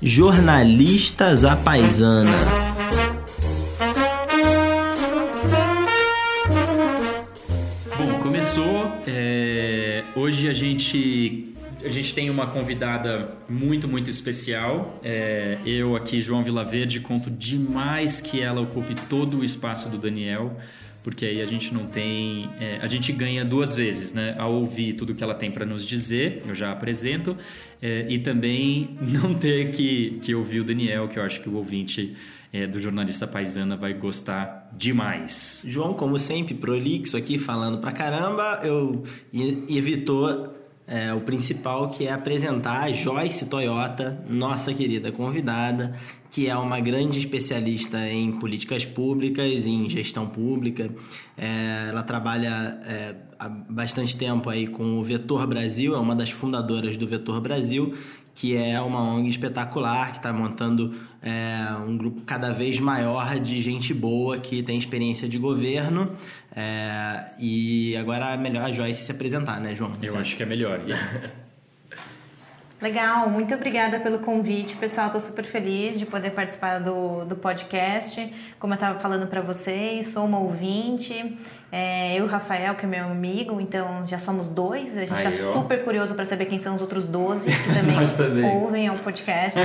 Jornalistas à Paisana. Bom, começou. É, hoje a gente a gente tem uma convidada muito, muito especial. É, eu aqui, João Vilaverde, conto demais que ela ocupe todo o espaço do Daniel, porque aí a gente não tem. É, a gente ganha duas vezes, né? Ao ouvir tudo que ela tem para nos dizer, eu já apresento, é, e também não ter que, que ouvir o Daniel, que eu acho que o ouvinte. É, do jornalista paisana vai gostar demais. João, como sempre, prolixo aqui, falando pra caramba, eu evitou é, o principal que é apresentar a Joyce Toyota, nossa querida convidada, que é uma grande especialista em políticas públicas, em gestão pública. É, ela trabalha é, há bastante tempo aí com o Vetor Brasil, é uma das fundadoras do Vetor Brasil, que é uma ONG espetacular que está montando é, um grupo cada vez maior de gente boa que tem experiência de governo. É, e agora é melhor a Joyce se apresentar, né, João? Eu acho que é melhor. Legal, muito obrigada pelo convite, pessoal. Estou super feliz de poder participar do, do podcast. Como eu estava falando para vocês, sou uma ouvinte. É, eu e o Rafael, que é meu amigo, então já somos dois. A gente está super curioso para saber quem são os outros 12 que também, também. ouvem o podcast.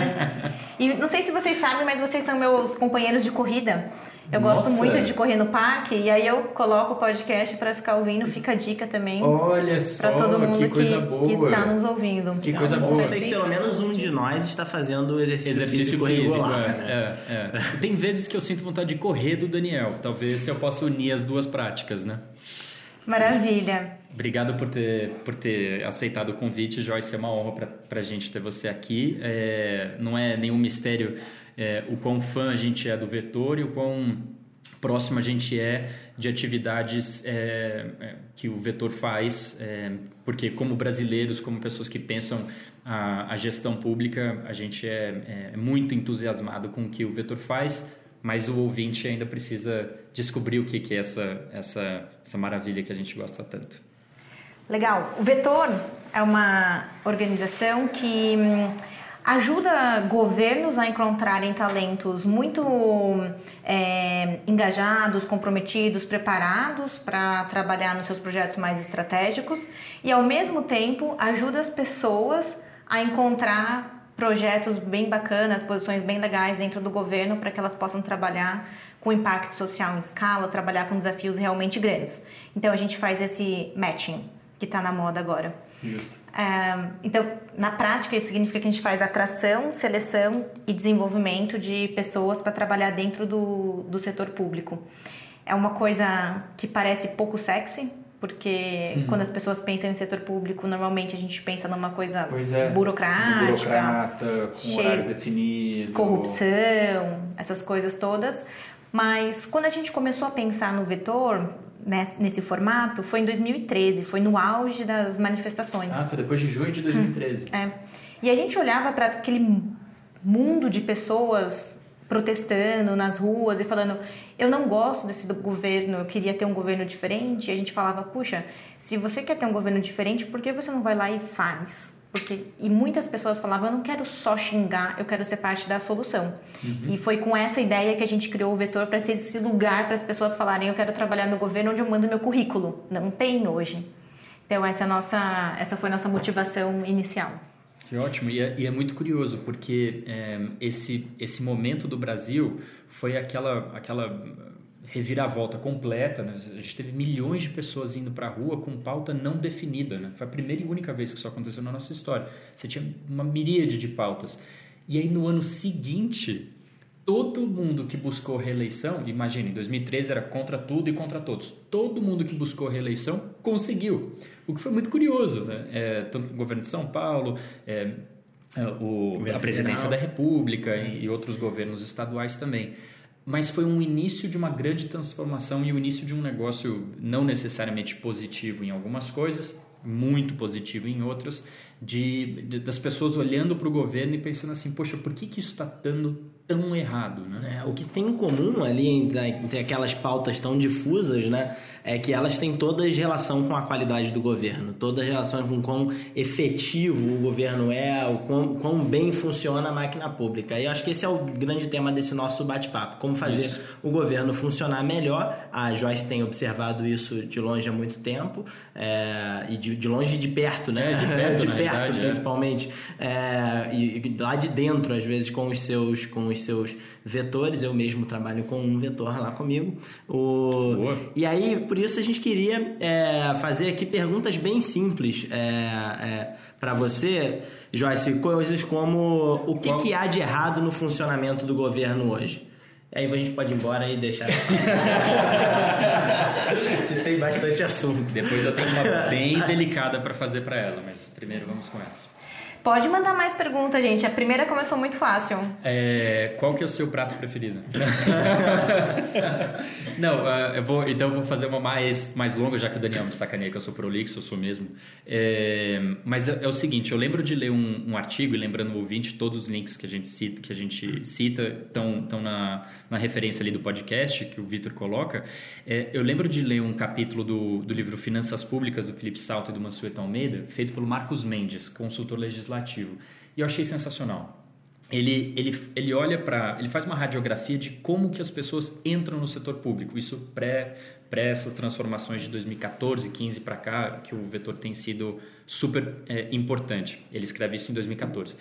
e não sei se vocês sabem, mas vocês são meus companheiros de corrida. Eu Nossa. gosto muito de correr no parque e aí eu coloco o podcast para ficar ouvindo, fica a dica também. Olha só, para todo mundo que, coisa que, boa. que está nos ouvindo. Que coisa boa. Você vê que pelo menos um de nós está fazendo exercício, exercício físico, físico regular, é, né? é, é. Tem vezes que eu sinto vontade de correr do Daniel. Talvez eu possa unir as duas práticas, né? Maravilha. Obrigado por ter, por ter aceitado o convite, Joyce. É uma honra para a gente ter você aqui. É, não é nenhum mistério é, o quão fã a gente é do Vetor e o quão próximo a gente é de atividades é, é, que o vetor faz, é, porque como brasileiros, como pessoas que pensam a, a gestão pública, a gente é, é, muito entusiasmado com o que o vetor faz, mas o ouvinte ainda precisa descobrir o que, que é essa, essa, essa maravilha que a gente gosta tanto. Legal. O Vetor é uma organização que hum, ajuda governos a encontrarem talentos muito é, engajados, comprometidos, preparados para trabalhar nos seus projetos mais estratégicos e, ao mesmo tempo, ajuda as pessoas a encontrar projetos bem bacanas, posições bem legais dentro do governo para que elas possam trabalhar com impacto social em escala, trabalhar com desafios realmente grandes. Então, a gente faz esse matching que está na moda agora. Justo. Então, na prática, isso significa que a gente faz atração, seleção e desenvolvimento de pessoas para trabalhar dentro do, do setor público. É uma coisa que parece pouco sexy, porque hum. quando as pessoas pensam em setor público, normalmente a gente pensa numa coisa é, burocrática, burocrata, com horário definido, corrupção, essas coisas todas. Mas quando a gente começou a pensar no vetor, nesse formato foi em 2013, foi no auge das manifestações. Ah, foi depois de junho de 2013. Hum, é. E a gente olhava para aquele mundo de pessoas protestando nas ruas e falando: eu não gosto desse governo, eu queria ter um governo diferente. E a gente falava: puxa, se você quer ter um governo diferente, por que você não vai lá e faz? Porque, e muitas pessoas falavam, eu não quero só xingar, eu quero ser parte da solução. Uhum. E foi com essa ideia que a gente criou o Vetor para ser esse lugar para as pessoas falarem, eu quero trabalhar no governo onde eu mando meu currículo. Não tem hoje. Então essa, é nossa, essa foi a nossa motivação inicial. Que ótimo, e é, e é muito curioso, porque é, esse, esse momento do Brasil foi aquela, aquela reviravolta completa. Né? A gente teve milhões de pessoas indo para a rua com pauta não definida. Né? Foi a primeira e única vez que isso aconteceu na nossa história. Você tinha uma miríade de pautas. E aí no ano seguinte, todo mundo que buscou reeleição, imagine, em 2013 era contra tudo e contra todos. Todo mundo que buscou reeleição conseguiu. O que foi muito curioso, né? É, tanto o governo de São Paulo, é, é o, a presidência da República e, e outros governos estaduais também mas foi um início de uma grande transformação e o início de um negócio não necessariamente positivo em algumas coisas, muito positivo em outras, de, de das pessoas olhando para o governo e pensando assim, poxa, por que, que isso está dando tão errado, né? É, o que tem em comum ali entre, entre aquelas pautas tão difusas, né? É que elas têm todas relação com a qualidade do governo, todas relações com quão efetivo o governo é, o quão, quão bem funciona a máquina pública. E eu acho que esse é o grande tema desse nosso bate-papo: como fazer isso. o governo funcionar melhor. A Joyce tem observado isso de longe há muito tempo, é, e de, de longe e de perto, né? É, de perto, de perto verdade, é. principalmente. É. E, e, lá de dentro, às vezes, com os seus, com os seus vetores. Eu mesmo trabalho com um vetor lá comigo. O... Boa. E aí, por isso a gente queria é, fazer aqui perguntas bem simples é, é, para você, Joyce, coisas como o que, que há de errado no funcionamento do governo hoje? Aí a gente pode ir embora e deixar. que tem bastante assunto. Depois eu tenho uma bem delicada para fazer para ela, mas primeiro vamos com essa. Pode mandar mais perguntas, gente. A primeira começou muito fácil. É, qual que é o seu prato preferido? Não, uh, eu vou, então eu vou fazer uma mais, mais longa, já que o Daniel me sacaneia que eu sou prolixo, eu sou mesmo. É, mas é, é, o seguinte, eu lembro de ler um, um, artigo, e lembrando o ouvinte, todos os links que a gente cita, que a gente cita estão, estão na, na referência ali do podcast que o Vitor coloca. É, eu lembro de ler um capítulo do, do livro Finanças Públicas, do Felipe Salto e do Mansueto Almeida, feito pelo Marcos Mendes, consultor legislativo legislativo. E eu achei sensacional. Ele, ele, ele olha para. Ele faz uma radiografia de como que as pessoas entram no setor público. Isso pré, pré essas transformações de 2014, 15 para cá, que o vetor tem sido super é, importante. Ele escreve isso em 2014.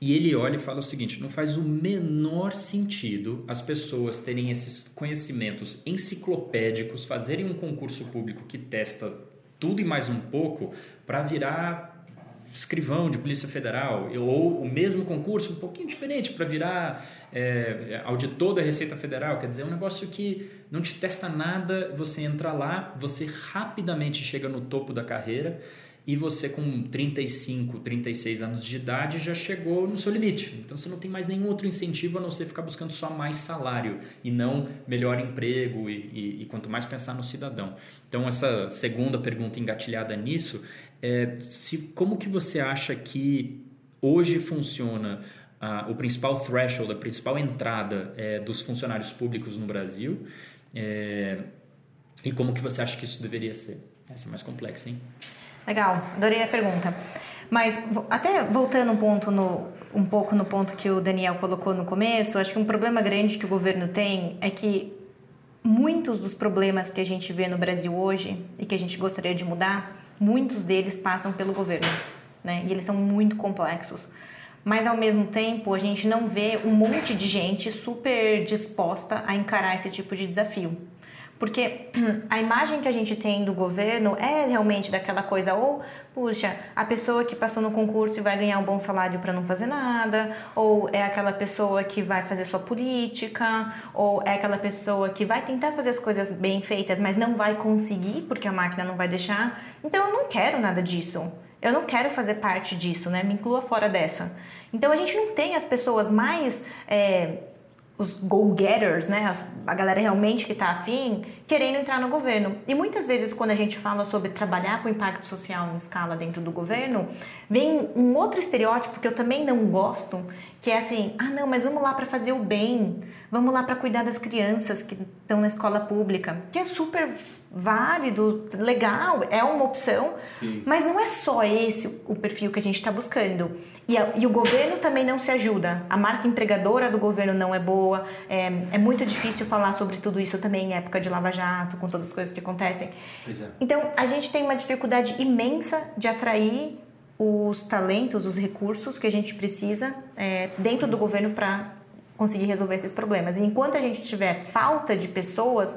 E ele olha e fala o seguinte: não faz o menor sentido as pessoas terem esses conhecimentos enciclopédicos, fazerem um concurso público que testa tudo e mais um pouco para virar escrivão de Polícia Federal, ou o mesmo concurso, um pouquinho diferente, para virar é, auditor da Receita Federal. Quer dizer, é um negócio que não te testa nada, você entra lá, você rapidamente chega no topo da carreira e você com 35, 36 anos de idade já chegou no seu limite. Então você não tem mais nenhum outro incentivo a não ser ficar buscando só mais salário e não melhor emprego e, e, e quanto mais pensar no cidadão. Então essa segunda pergunta engatilhada nisso é, se, como que você acha que hoje funciona o principal threshold, a principal entrada é, dos funcionários públicos no Brasil é, e como que você acha que isso deveria ser? Essa é mais complexa, hein? Legal, adorei a pergunta. Mas até voltando um, ponto no, um pouco no ponto que o Daniel colocou no começo, acho que um problema grande que o governo tem é que muitos dos problemas que a gente vê no Brasil hoje e que a gente gostaria de mudar muitos deles passam pelo governo, né? E eles são muito complexos. Mas ao mesmo tempo, a gente não vê um monte de gente super disposta a encarar esse tipo de desafio. Porque a imagem que a gente tem do governo é realmente daquela coisa, ou, puxa, a pessoa que passou no concurso e vai ganhar um bom salário para não fazer nada, ou é aquela pessoa que vai fazer sua política, ou é aquela pessoa que vai tentar fazer as coisas bem feitas, mas não vai conseguir porque a máquina não vai deixar. Então eu não quero nada disso. Eu não quero fazer parte disso, né? Me inclua fora dessa. Então a gente não tem as pessoas mais. É, os go-getters, né, a galera realmente que está afim, querendo entrar no governo. E muitas vezes, quando a gente fala sobre trabalhar com impacto social em escala dentro do governo, vem um outro estereótipo que eu também não gosto, que é assim: ah, não, mas vamos lá para fazer o bem, vamos lá para cuidar das crianças que estão na escola pública, que é super válido, legal, é uma opção, Sim. mas não é só esse o perfil que a gente está buscando. E, a, e, o governo também não se ajuda. A marca empregadora do governo não é boa. É, é, muito difícil falar sobre tudo isso também em época de Lava Jato, com todas as coisas que acontecem. É. Então, a gente tem uma dificuldade imensa de atrair os talentos, os recursos que a gente precisa é, dentro do governo para conseguir resolver esses problemas. E enquanto a gente tiver falta de pessoas,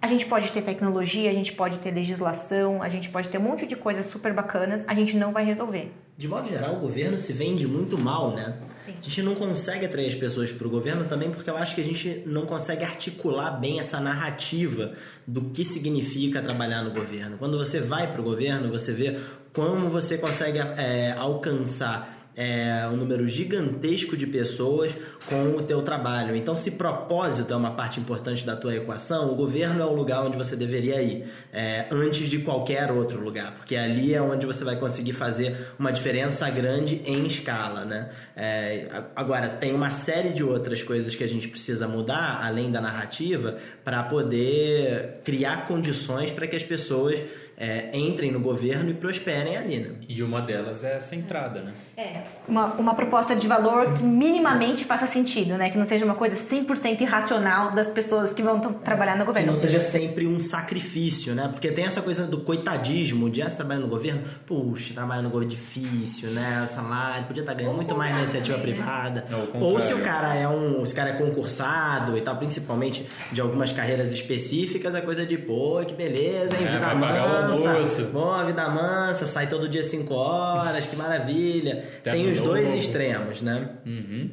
a gente pode ter tecnologia, a gente pode ter legislação, a gente pode ter um monte de coisas super bacanas, a gente não vai resolver. De modo geral, o governo se vende muito mal, né? Sim. A gente não consegue atrair as pessoas para o governo também porque eu acho que a gente não consegue articular bem essa narrativa do que significa trabalhar no governo. Quando você vai para o governo, você vê como você consegue é, alcançar é, um número gigantesco de pessoas com o teu trabalho. Então, se propósito é uma parte importante da tua equação, o governo é o lugar onde você deveria ir, é, antes de qualquer outro lugar, porque ali é onde você vai conseguir fazer uma diferença grande em escala, né? É, agora, tem uma série de outras coisas que a gente precisa mudar, além da narrativa, para poder criar condições para que as pessoas é, entrem no governo e prosperem ali, né? E uma delas é essa entrada, né? É, uma, uma proposta de valor que minimamente faça sentido, né? Que não seja uma coisa 100% irracional das pessoas que vão trabalhar no governo. Que não seja sempre um sacrifício, né? Porque tem essa coisa do coitadismo, de ah, você trabalha no governo, puxa, trabalha no governo difícil, né? O salário, podia estar ganhando muito mais na iniciativa privada. Ou se o cara é um, se o cara é concursado e tal, principalmente de algumas carreiras específicas, a coisa de, pô, que beleza, hein? É, vida mansa, bom, vida mansa, sai todo dia 5 horas, que maravilha. Tem os dois novo. extremos, né? Uhum.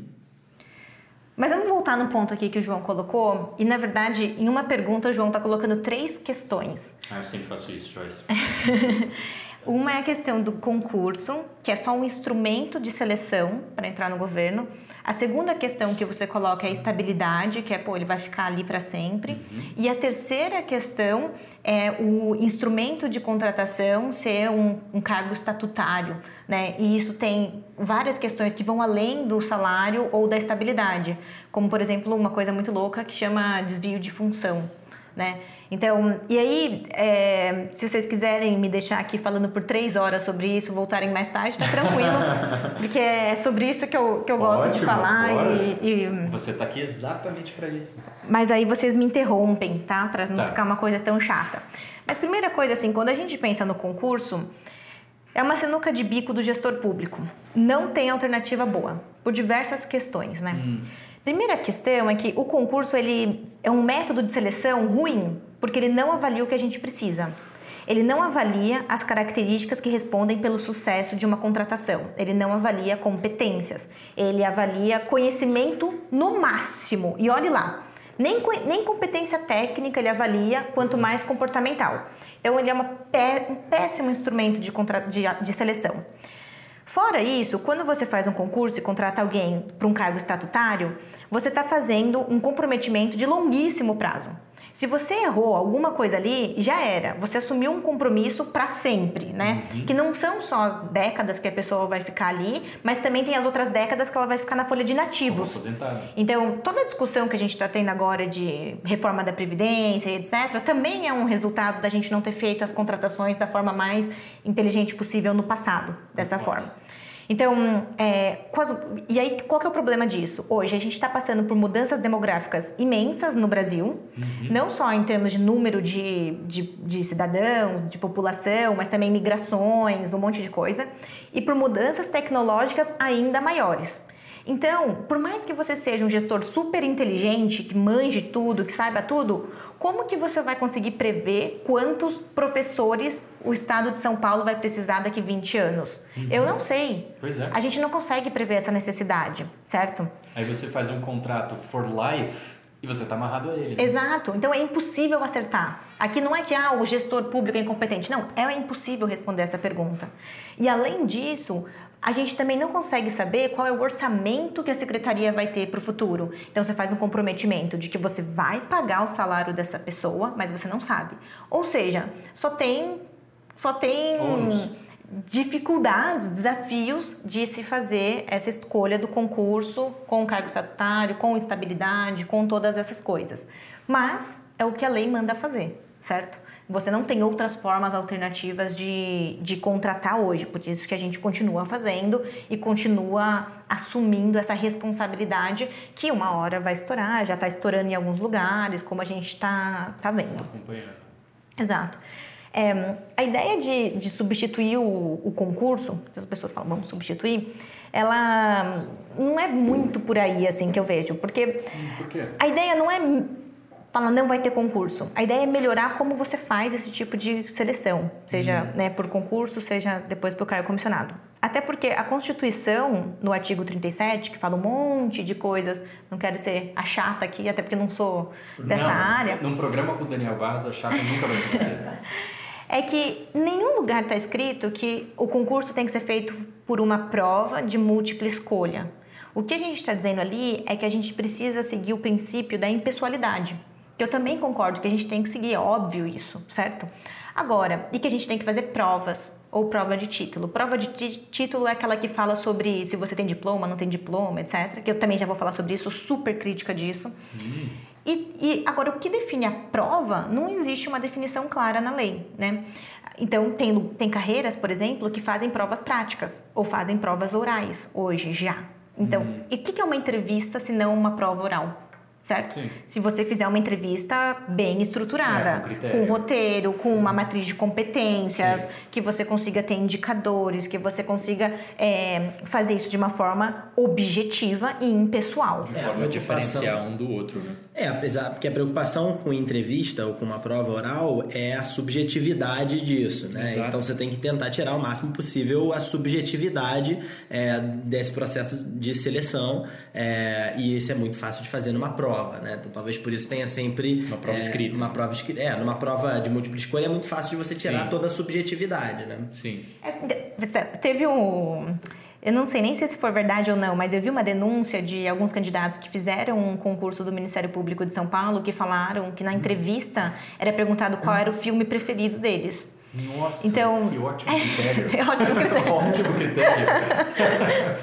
Mas vamos voltar no ponto aqui que o João colocou. E na verdade, em uma pergunta, o João está colocando três questões. Ah, eu sempre faço isso, Joyce. uma é a questão do concurso, que é só um instrumento de seleção para entrar no governo. A segunda questão que você coloca é a estabilidade, que é, pô, ele vai ficar ali para sempre. Uhum. E a terceira questão é o instrumento de contratação ser um, um, cargo estatutário, né? E isso tem várias questões que vão além do salário ou da estabilidade, como, por exemplo, uma coisa muito louca que chama desvio de função né? Então, e aí, é, se vocês quiserem me deixar aqui falando por três horas sobre isso, voltarem mais tarde, tá tranquilo, porque é sobre isso que eu, que eu gosto Ótimo, de falar. E, e, Você está aqui exatamente para isso. Mas aí vocês me interrompem, tá? Para não tá. ficar uma coisa tão chata. Mas primeira coisa, assim, quando a gente pensa no concurso, é uma sinuca de bico do gestor público. Não tem alternativa boa, por diversas questões, né? Hum. Primeira questão é que o concurso ele é um método de seleção ruim, porque ele não avalia o que a gente precisa. Ele não avalia as características que respondem pelo sucesso de uma contratação. Ele não avalia competências. Ele avalia conhecimento no máximo. E olhe lá, nem, nem competência técnica ele avalia, quanto mais comportamental. Então, ele é pé, um péssimo instrumento de, contra, de, de seleção. Fora isso, quando você faz um concurso e contrata alguém para um cargo estatutário, você está fazendo um comprometimento de longuíssimo prazo. Se você errou alguma coisa ali, já era. Você assumiu um compromisso para sempre, né? Uhum. Que não são só décadas que a pessoa vai ficar ali, mas também tem as outras décadas que ela vai ficar na folha de nativos. Então, toda a discussão que a gente está tendo agora de reforma da Previdência e etc., também é um resultado da gente não ter feito as contratações da forma mais inteligente possível no passado, dessa forma. Então, é, e aí qual que é o problema disso? Hoje a gente está passando por mudanças demográficas imensas no Brasil, uhum. não só em termos de número de, de, de, cidadãos, de população, mas também migrações, um monte de coisa, e por mudanças tecnológicas ainda maiores. Então, por mais que você seja um gestor super inteligente, que manje tudo, que saiba tudo, como que você vai conseguir prever quantos professores o estado de São Paulo vai precisar daqui 20 anos? Uhum. Eu não sei. Pois é. A gente não consegue prever essa necessidade, certo? Aí você faz um contrato for life e você está amarrado a ele. Né? Exato. Então é impossível acertar. Aqui não é que ah, o gestor público é incompetente. Não, é impossível responder essa pergunta. E além disso, a gente também não consegue saber qual é o orçamento que a secretaria vai ter para o futuro. Então você faz um comprometimento de que você vai pagar o salário dessa pessoa, mas você não sabe. Ou seja, só tem só tem dificuldades, desafios de se fazer essa escolha do concurso com cargo estatutário, com estabilidade, com todas essas coisas. Mas é o que a lei manda fazer, certo? Você não tem outras formas alternativas de, de contratar hoje, por isso que a gente continua fazendo e continua assumindo essa responsabilidade que uma hora vai estourar, já está estourando em alguns lugares, como a gente está tá vendo. Acompanhando. Exato. É, a ideia de, de substituir o, o concurso, as pessoas falam, vamos substituir, ela não é muito por aí assim que eu vejo, porque por quê? a ideia não é fala não vai ter concurso. A ideia é melhorar como você faz esse tipo de seleção, seja uhum. né, por concurso, seja depois por cargo comissionado. Até porque a Constituição, no artigo 37, que fala um monte de coisas, não quero ser a chata aqui, até porque não sou dessa não, área. Num programa com o Daniel Barros, a chata nunca vai ser você. é que nenhum lugar está escrito que o concurso tem que ser feito por uma prova de múltipla escolha. O que a gente está dizendo ali é que a gente precisa seguir o princípio da impessoalidade. Eu também concordo que a gente tem que seguir, é óbvio isso, certo? Agora, e que a gente tem que fazer provas ou prova de título. Prova de título é aquela que fala sobre se você tem diploma, não tem diploma, etc. Que eu também já vou falar sobre isso, super crítica disso. Hum. E, e, agora, o que define a prova, não existe uma definição clara na lei, né? Então, tem, tem carreiras, por exemplo, que fazem provas práticas ou fazem provas orais hoje já. Então, hum. e o que é uma entrevista se não uma prova oral? Certo? Sim. Se você fizer uma entrevista bem estruturada, é, com, um roteiro, com Sim. uma matriz de competências, Sim. que você consiga ter indicadores, que você consiga é, fazer isso de uma forma objetiva e impessoal. De forma é, a diferenciar um do outro, né? É, apesar porque a preocupação com entrevista ou com uma prova oral é a subjetividade disso, né? Exato. Então você tem que tentar tirar o máximo possível a subjetividade é, desse processo de seleção é, e isso é muito fácil de fazer numa prova prova, né? Então talvez por isso tenha sempre uma prova é, escrita. Uma prova escrita. É, numa prova de múltipla escolha é muito fácil de você tirar Sim. toda a subjetividade, né? Sim. É, teve um eu não sei nem se isso for verdade ou não, mas eu vi uma denúncia de alguns candidatos que fizeram um concurso do Ministério Público de São Paulo que falaram que na uhum. entrevista era perguntado qual era o filme preferido deles. Nossa, então, que ótimo critério. É, ótimo critério. ótimo critério.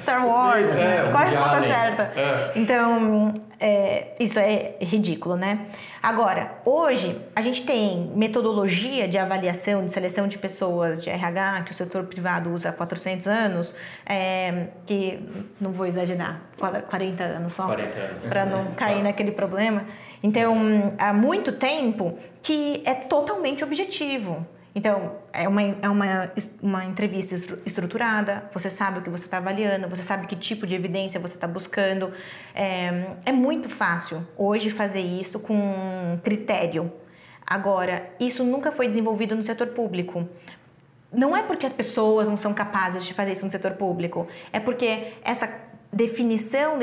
Star Wars, é, qual a resposta certa? É. Então, é, isso é ridículo, né? Agora, hoje, a gente tem metodologia de avaliação, de seleção de pessoas de RH, que o setor privado usa há 400 anos, é, que, não vou exagerar, 40 anos só. 40 anos. Para não cair naquele problema. Então, há muito tempo que é totalmente objetivo. Então, é uma, é uma, uma entrevista estruturada, você sabe o que você está avaliando, você sabe que tipo de evidência você está buscando. É, é muito fácil hoje fazer isso com critério. Agora, isso nunca foi desenvolvido no setor público. Não é porque as pessoas não são capazes de fazer isso no setor público, é porque essa definição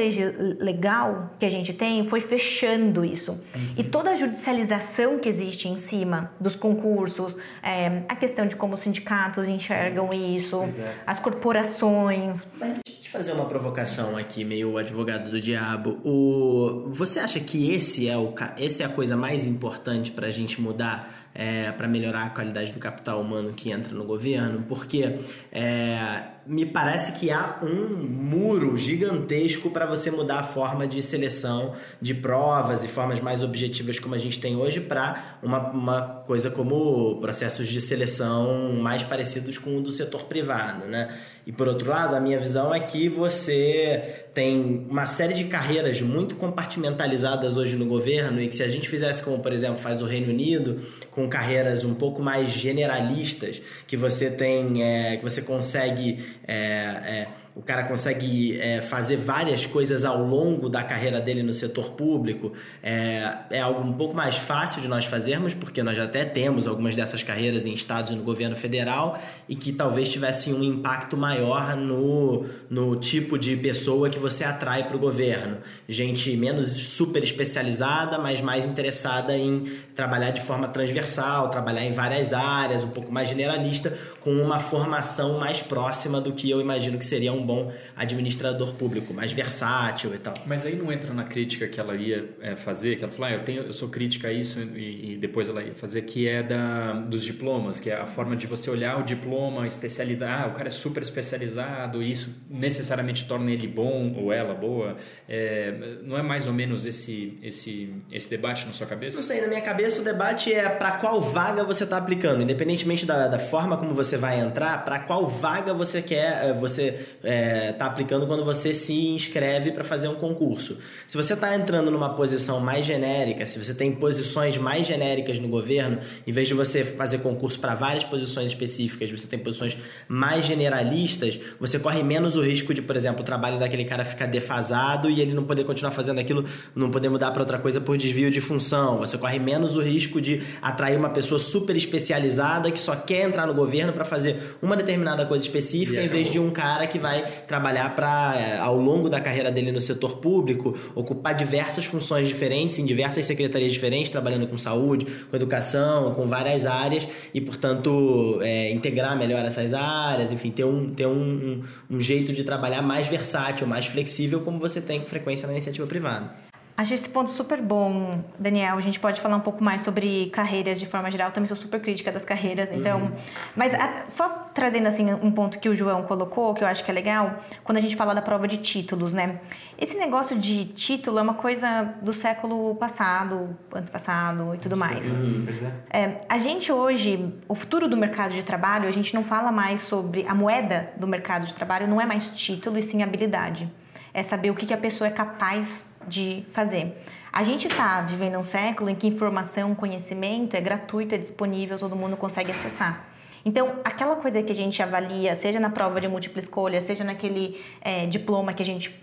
legal que a gente tem foi fechando isso. Uhum. E toda a judicialização que existe em cima dos concursos, é, a questão de como os sindicatos enxergam isso, é. as corporações. Mas deixa eu te fazer uma provocação aqui, meio advogado do diabo. O, você acha que esse é, o, esse é a coisa mais importante para a gente mudar, é, para melhorar a qualidade do capital humano que entra no governo? Porque é, me parece que há um muro gigantesco para você mudar a forma de seleção de provas e formas mais objetivas como a gente tem hoje para uma, uma coisa como processos de seleção mais parecidos com o do setor privado, né? E por outro lado, a minha visão é que você tem uma série de carreiras muito compartimentalizadas hoje no governo e que se a gente fizesse como, por exemplo, faz o Reino Unido, com carreiras um pouco mais generalistas, que você tem, é, que você consegue é, é, o cara consegue é, fazer várias coisas ao longo da carreira dele no setor público, é, é algo um pouco mais fácil de nós fazermos, porque nós já até temos algumas dessas carreiras em estados e no governo federal e que talvez tivessem um impacto maior no, no tipo de pessoa que você atrai para o governo. Gente menos super especializada, mas mais interessada em trabalhar de forma transversal, trabalhar em várias áreas, um pouco mais generalista, com uma formação mais próxima do que eu imagino que seria um bom administrador público, mais versátil e tal. Mas aí não entra na crítica que ela ia é, fazer, que ela falou, ah, eu, tenho, eu sou crítica a isso e, e, depois ela ia fazer, que é da, dos diplomas, que é a forma de você olhar o diploma, especialidade, ah, o cara é super especializado, e isso necessariamente torna ele bom ou ela boa. É, não é mais ou menos esse, esse, esse debate na sua cabeça? Não sei, na minha cabeça o debate é para qual vaga você está aplicando, independentemente da, da forma como você vai entrar, para qual vaga você quer, você é, é, tá aplicando quando você se inscreve para fazer um concurso. Se você está entrando numa posição mais genérica, se você tem posições mais genéricas no governo, em vez de você fazer concurso para várias posições específicas, você tem posições mais generalistas, você corre menos o risco de, por exemplo, o trabalho daquele cara ficar defasado e ele não poder continuar fazendo aquilo, não poder mudar para outra coisa por desvio de função. Você corre menos o risco de atrair uma pessoa super especializada que só quer entrar no governo para fazer uma determinada coisa específica, em vez de um cara que vai trabalhar para, é, ao longo da carreira dele no setor público, ocupar diversas funções diferentes, em diversas secretarias diferentes, trabalhando com saúde, com educação, com várias áreas, e, portanto, é, integrar melhor essas áreas, enfim, ter, um, ter um, um, um jeito de trabalhar mais versátil, mais flexível, como você tem com frequência na iniciativa privada. Acho esse ponto super bom, Daniel. A gente pode falar um pouco mais sobre carreiras de forma geral. Também sou super crítica das carreiras, então. Uhum. Mas a, só trazendo assim um ponto que o João colocou, que eu acho que é legal, quando a gente fala da prova de títulos, né? Esse negócio de título é uma coisa do século passado, antepassado e tudo mais. Uhum, é, a gente hoje, o futuro do mercado de trabalho, a gente não fala mais sobre a moeda do mercado de trabalho, não é mais título e sim habilidade. É saber o que, que a pessoa é capaz de fazer. A gente está vivendo um século em que informação, conhecimento é gratuito, é disponível, todo mundo consegue acessar. Então, aquela coisa que a gente avalia, seja na prova de múltipla escolha, seja naquele é, diploma que a gente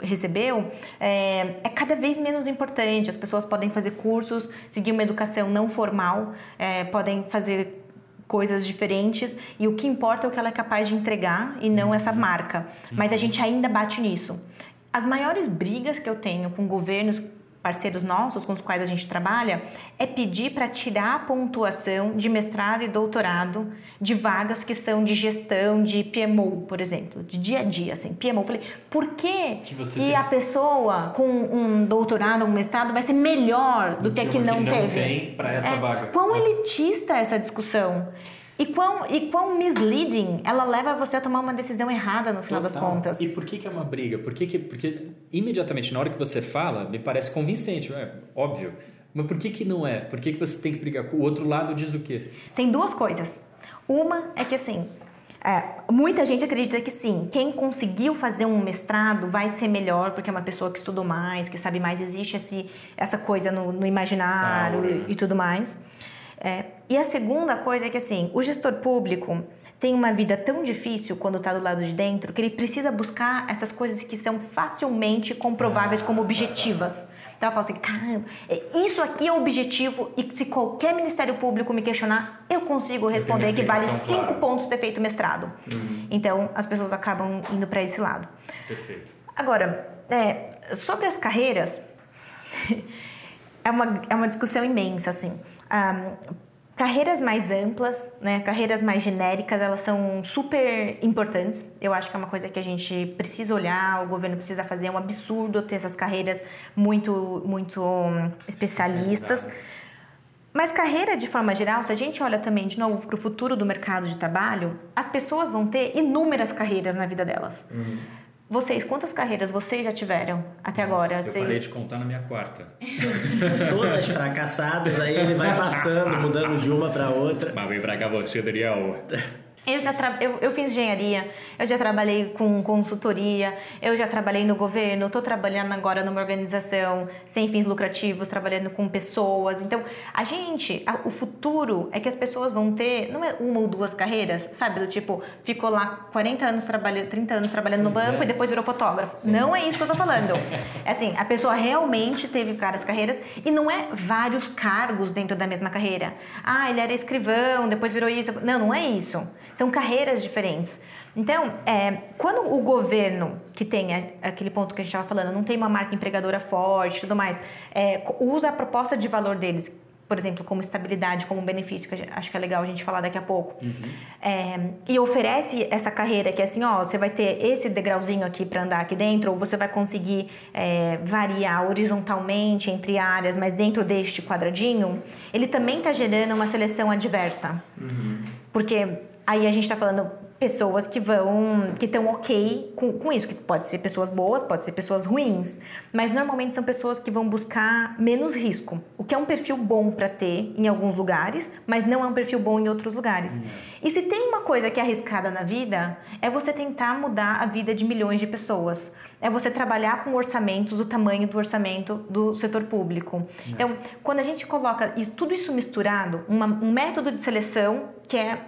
recebeu, é, é, cada vez menos importante. As pessoas podem fazer cursos, seguir uma educação não formal, é, podem fazer coisas diferentes e o que importa é o que ela é capaz de entregar e não essa marca. Mas a gente ainda bate nisso. As maiores brigas que eu tenho com governos parceiros nossos com os quais a gente trabalha é pedir para tirar a pontuação de mestrado e doutorado de vagas que são de gestão de PMO, por exemplo, de dia a dia, assim, PMO. Falei, por que, que, que a pessoa com um doutorado, um mestrado vai ser melhor do que a que não, não teve? tem para essa é, vaga. Quão elitista é essa discussão? E quão, e quão misleading ela leva você a tomar uma decisão errada no final Total. das contas. E por que, que é uma briga? Por que que, porque imediatamente na hora que você fala, me parece convincente, é óbvio. Mas por que, que não é? Por que, que você tem que brigar? O outro lado diz o quê? Tem duas coisas. Uma é que assim, é, muita gente acredita que sim, quem conseguiu fazer um mestrado vai ser melhor porque é uma pessoa que estudou mais, que sabe mais, existe esse, essa coisa no, no imaginário e, e tudo mais. É, e a segunda coisa é que, assim, o gestor público tem uma vida tão difícil quando está do lado de dentro que ele precisa buscar essas coisas que são facilmente comprováveis como objetivas. Então, eu falo assim, caramba, é, isso aqui é objetivo e se qualquer Ministério Público me questionar, eu consigo responder que vale cinco clara. pontos ter feito mestrado. Uhum. Então, as pessoas acabam indo para esse lado. Perfeito. Agora, é, sobre as carreiras, é, uma, é uma discussão imensa, assim. Um, carreiras mais amplas, né, carreiras mais genéricas, elas são super importantes. Eu acho que é uma coisa que a gente precisa olhar, o governo precisa fazer. É um absurdo ter essas carreiras muito, muito um, especialistas. Mas carreira de forma geral, se a gente olha também de novo para o futuro do mercado de trabalho, as pessoas vão ter inúmeras carreiras na vida delas. Uhum. Vocês, quantas carreiras vocês já tiveram até Nossa, agora? Eu vocês... parei de contar na minha quarta. Todas fracassadas, aí ele vai passando, mudando de uma para outra. Mas vem pra cá você, Daniel. Eu já tra... eu, eu fiz engenharia, eu já trabalhei com consultoria, eu já trabalhei no governo, estou trabalhando agora numa organização sem fins lucrativos, trabalhando com pessoas. Então, a gente, a, o futuro é que as pessoas vão ter, não é uma ou duas carreiras, sabe? Do tipo, ficou lá 40 anos trabalhando, 30 anos trabalhando no banco é. e depois virou fotógrafo. Sim. Não é isso que eu tô falando. É assim, a pessoa realmente teve várias carreiras e não é vários cargos dentro da mesma carreira. Ah, ele era escrivão, depois virou isso. Não, não é isso. São carreiras diferentes. Então, é, quando o governo, que tem aquele ponto que a gente estava falando, não tem uma marca empregadora forte e tudo mais, é, usa a proposta de valor deles, por exemplo, como estabilidade, como benefício, que acho que é legal a gente falar daqui a pouco, uhum. é, e oferece essa carreira que é assim, ó, você vai ter esse degrauzinho aqui para andar aqui dentro, ou você vai conseguir é, variar horizontalmente entre áreas, mas dentro deste quadradinho, ele também está gerando uma seleção adversa. Uhum. Porque Aí a gente está falando pessoas que vão, que estão ok com, com isso, que pode ser pessoas boas, pode ser pessoas ruins, mas normalmente são pessoas que vão buscar menos risco, o que é um perfil bom para ter em alguns lugares, mas não é um perfil bom em outros lugares. Uhum. E se tem uma coisa que é arriscada na vida, é você tentar mudar a vida de milhões de pessoas. É você trabalhar com orçamentos, o tamanho do orçamento do setor público. Uhum. Então, quando a gente coloca isso, tudo isso misturado, uma, um método de seleção que é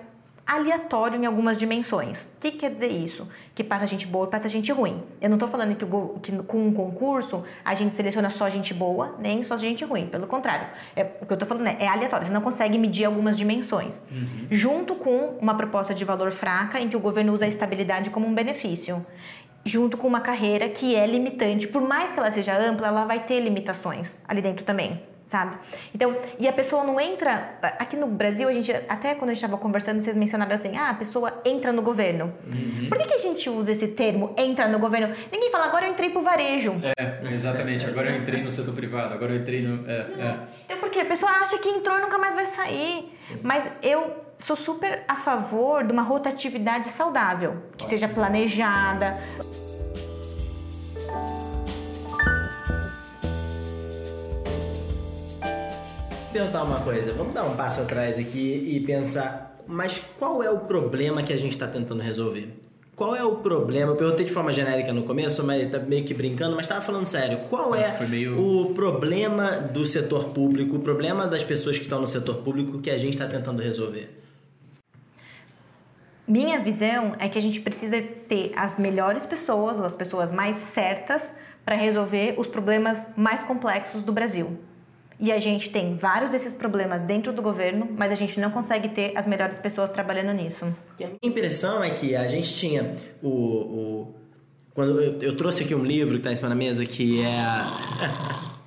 aleatório em algumas dimensões. O que, que quer dizer isso? Que passa gente boa e passa gente ruim. Eu não estou falando que, o, que, com um concurso a gente seleciona só gente boa, nem só gente ruim. Pelo contrário, é, o que eu estou falando é, é, aleatório. Você não consegue medir algumas dimensões. Uhum. Junto com uma proposta de valor fraca, em que o governo usa a estabilidade como um benefício junto com uma carreira que é limitante. Por mais que ela seja ampla, ela vai ter limitações ali dentro também sabe? Então, e a pessoa não entra. Aqui no Brasil, a gente, até quando a gente estava conversando, vocês mencionaram assim: ah, a pessoa entra no governo. Uhum. Por que, que a gente usa esse termo, entra no governo? Ninguém fala, agora eu entrei pro varejo. É, exatamente. Agora eu entrei no setor privado, agora eu entrei no. É, é. Então, porque a pessoa acha que entrou e nunca mais vai sair. Mas eu sou super a favor de uma rotatividade saudável, que seja planejada. Perguntar uma coisa. Vamos dar um passo atrás aqui e pensar, mas qual é o problema que a gente está tentando resolver? Qual é o problema? Eu perguntei de forma genérica no começo, mas tá meio que brincando, mas estava falando sério. Qual é meio... o problema do setor público, o problema das pessoas que estão no setor público que a gente está tentando resolver? Minha visão é que a gente precisa ter as melhores pessoas, ou as pessoas mais certas, para resolver os problemas mais complexos do Brasil. E a gente tem vários desses problemas dentro do governo, mas a gente não consegue ter as melhores pessoas trabalhando nisso. E a minha impressão é que a gente tinha o. o quando eu, eu trouxe aqui um livro que está em cima da mesa que é.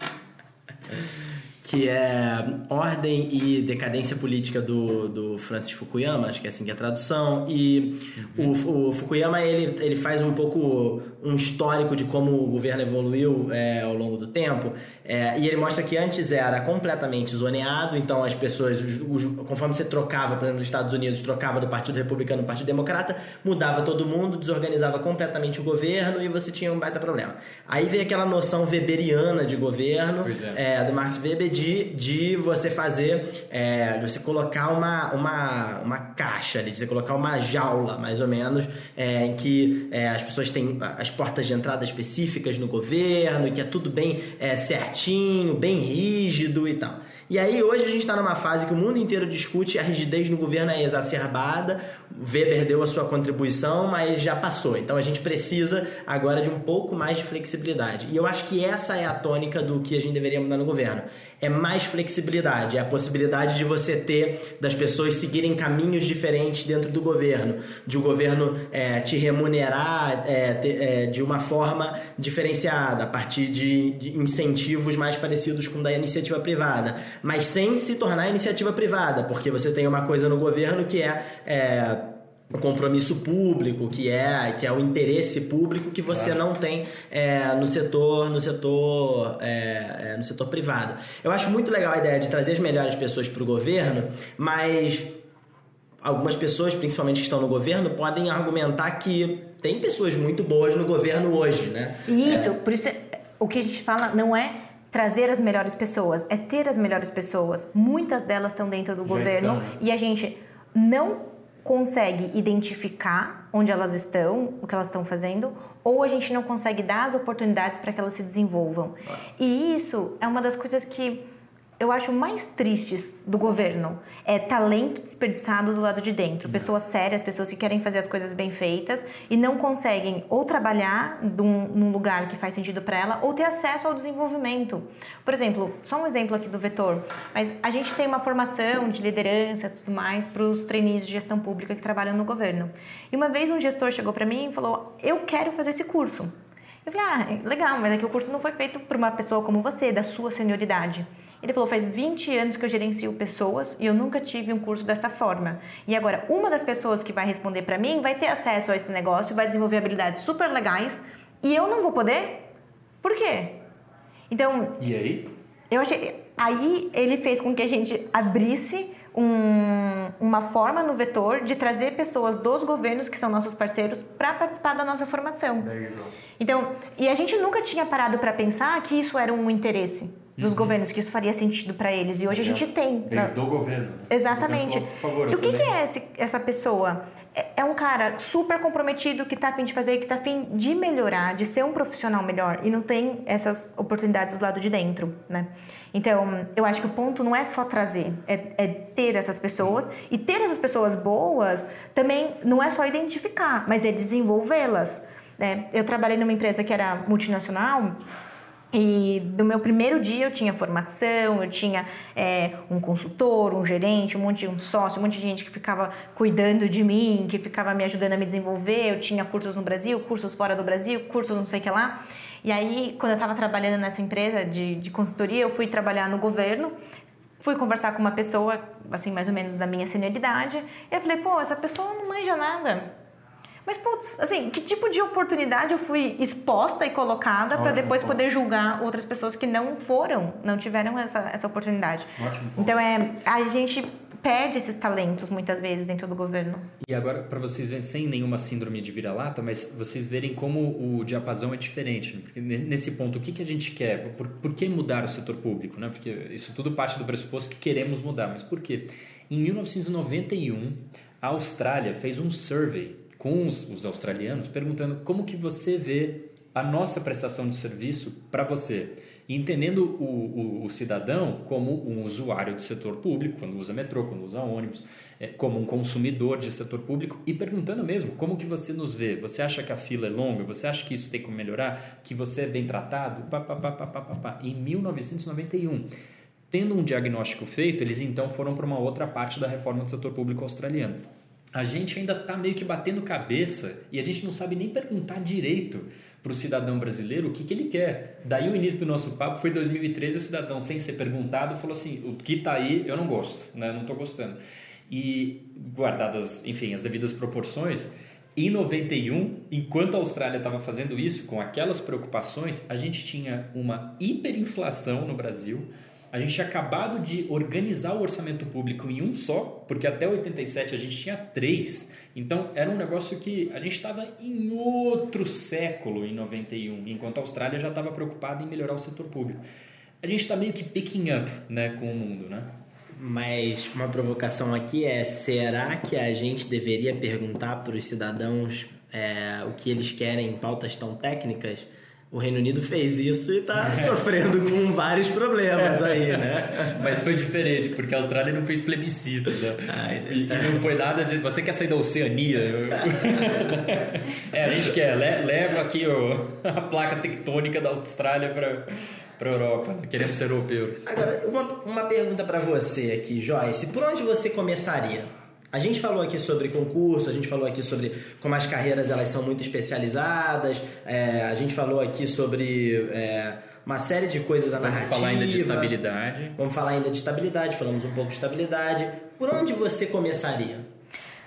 que é Ordem e Decadência Política do, do Francis Fukuyama, acho que é assim que é a tradução, e uhum. o, o, Fukuyama ele, ele faz um pouco um histórico de como o governo evoluiu é, ao longo do tempo, é, e ele mostra que antes era completamente zoneado, então as pessoas, os, os, conforme você trocava, por exemplo, nos Estados Unidos, trocava do Partido Republicano para o Partido Democrata, mudava todo mundo, desorganizava completamente o governo e você tinha um baita problema. Aí veio aquela noção weberiana de governo, é. é do Max Weber, de de, você fazer, é, de você colocar uma, uma, uma caixa ali, de você colocar uma jaula, mais ou menos, é, em que é, as pessoas têm as portas de entrada específicas no governo, e que é tudo bem é, certinho, bem rígido e tal. E aí hoje a gente está numa fase que o mundo inteiro discute, a rigidez no governo é exacerbada, Weber deu a sua contribuição, mas já passou. Então a gente precisa agora de um pouco mais de flexibilidade. E eu acho que essa é a tônica do que a gente deveria mudar no governo. É mais flexibilidade, é a possibilidade de você ter, das pessoas seguirem caminhos diferentes dentro do governo, de o governo é, te remunerar é, é, de uma forma diferenciada, a partir de, de incentivos mais parecidos com da iniciativa privada mas sem se tornar iniciativa privada, porque você tem uma coisa no governo que é, é o compromisso público, que é que é o interesse público que você claro. não tem é, no setor no setor é, é, no setor privado. Eu acho muito legal a ideia de trazer as melhores pessoas para o governo, mas algumas pessoas, principalmente que estão no governo, podem argumentar que tem pessoas muito boas no governo hoje, né? Isso, por isso o que a gente fala não é trazer as melhores pessoas, é ter as melhores pessoas. Muitas delas estão dentro do Já governo estão, e a gente não consegue identificar onde elas estão, o que elas estão fazendo, ou a gente não consegue dar as oportunidades para que elas se desenvolvam. E isso é uma das coisas que eu acho mais tristes do governo é talento desperdiçado do lado de dentro. Pessoas sérias, pessoas que querem fazer as coisas bem feitas e não conseguem ou trabalhar num, num lugar que faz sentido para ela ou ter acesso ao desenvolvimento. Por exemplo, só um exemplo aqui do vetor, mas a gente tem uma formação de liderança e tudo mais para os trainees de gestão pública que trabalham no governo. E uma vez um gestor chegou para mim e falou: Eu quero fazer esse curso. Eu falei: Ah, legal, mas é que o curso não foi feito por uma pessoa como você, da sua senioridade. Ele falou: faz 20 anos que eu gerencio pessoas e eu nunca tive um curso dessa forma. E agora, uma das pessoas que vai responder para mim vai ter acesso a esse negócio, vai desenvolver habilidades super legais e eu não vou poder? Por quê? Então. E aí? Eu achei. Aí ele fez com que a gente abrisse um, uma forma no vetor de trazer pessoas dos governos que são nossos parceiros para participar da nossa formação. Então, e a gente nunca tinha parado para pensar que isso era um interesse dos uhum. governos, que isso faria sentido para eles. E hoje a gente tem. Veio do governo. Né? Exatamente. Governo, favor, e o que, que, é esse, essa pessoa? é, é um cara super comprometido, que está a fim de fazer, que está a fim de melhorar, de ser um profissional melhor e não tem essas oportunidades do lado de dentro, né? Então, eu acho que o ponto não é só trazer, é, é ter essas pessoas e ter essas pessoas boas também não é só identificar, mas é desenvolvê-las. Né? Eu trabalhei numa empresa que era multinacional e no meu primeiro dia eu tinha formação, eu tinha é, um consultor, um gerente, um monte de um sócio, um monte de gente que ficava cuidando de mim, que ficava me ajudando a me desenvolver. Eu tinha cursos no Brasil, cursos fora do Brasil, cursos não sei o que lá. E aí, quando eu estava trabalhando nessa empresa de, de consultoria, eu fui trabalhar no governo, fui conversar com uma pessoa, assim, mais ou menos da minha senioridade, e eu falei, pô, essa pessoa não manja nada. Mas, putz, assim, que tipo de oportunidade eu fui exposta e colocada para depois poder julgar outras pessoas que não foram, não tiveram essa, essa oportunidade? Ótimo. Então, é, a gente perde esses talentos muitas vezes dentro do governo. E agora, para vocês verem, sem nenhuma síndrome de vira-lata, mas vocês verem como o diapasão é diferente. Né? Porque nesse ponto, o que, que a gente quer? Por, por que mudar o setor público? Né? Porque isso tudo parte do pressuposto que queremos mudar. Mas por quê? Em 1991, a Austrália fez um survey com os, os australianos, perguntando como que você vê a nossa prestação de serviço para você. Entendendo o, o, o, cidadão como um usuário do setor público, quando usa metrô, quando usa ônibus, é, como um consumidor de setor público e perguntando mesmo como que você nos vê. Você acha que a fila é longa? Você acha que isso tem como melhorar? Que você é bem tratado? Pá, pá, pá, pá, pá, pá, pá. Em 1991, tendo um diagnóstico feito, eles então foram para uma outra parte da reforma do setor público australiano a gente ainda está meio que batendo cabeça e a gente não sabe nem perguntar direito para o cidadão brasileiro o que, que ele quer. Daí o início do nosso papo foi 2013, o cidadão, sem ser perguntado, falou assim, o que está aí eu não gosto, né? não estou gostando. E guardadas, enfim, as devidas proporções, em 91, enquanto a Austrália estava fazendo isso, com aquelas preocupações, a gente tinha uma hiperinflação no Brasil, a gente tinha acabado de organizar o orçamento público em um só, porque até 87 a gente tinha três. Então era um negócio que a gente estava em outro século em 91, enquanto a Austrália já estava preocupada em melhorar o setor público. A gente está meio que picking up né, com o mundo, né? Mas uma provocação aqui é: será que a gente deveria perguntar para os cidadãos é, o que eles querem em pautas tão técnicas? O Reino Unido fez isso e está é. sofrendo com vários problemas aí, né? Mas foi diferente, porque a Austrália não fez plebiscito, né? Ai, e, e, não foi nada de. Você quer sair da Oceania? é, a gente quer. Leva aqui o, a placa tectônica da Austrália para para Europa. Queremos ser europeus. Agora, uma, uma pergunta para você aqui, Joyce. Por onde você começaria? A gente falou aqui sobre concurso, a gente falou aqui sobre como as carreiras elas são muito especializadas, é, a gente falou aqui sobre é, uma série de coisas da Vamos narrativa. Vamos falar ainda de estabilidade. Vamos falar ainda de estabilidade, falamos um pouco de estabilidade. Por onde você começaria?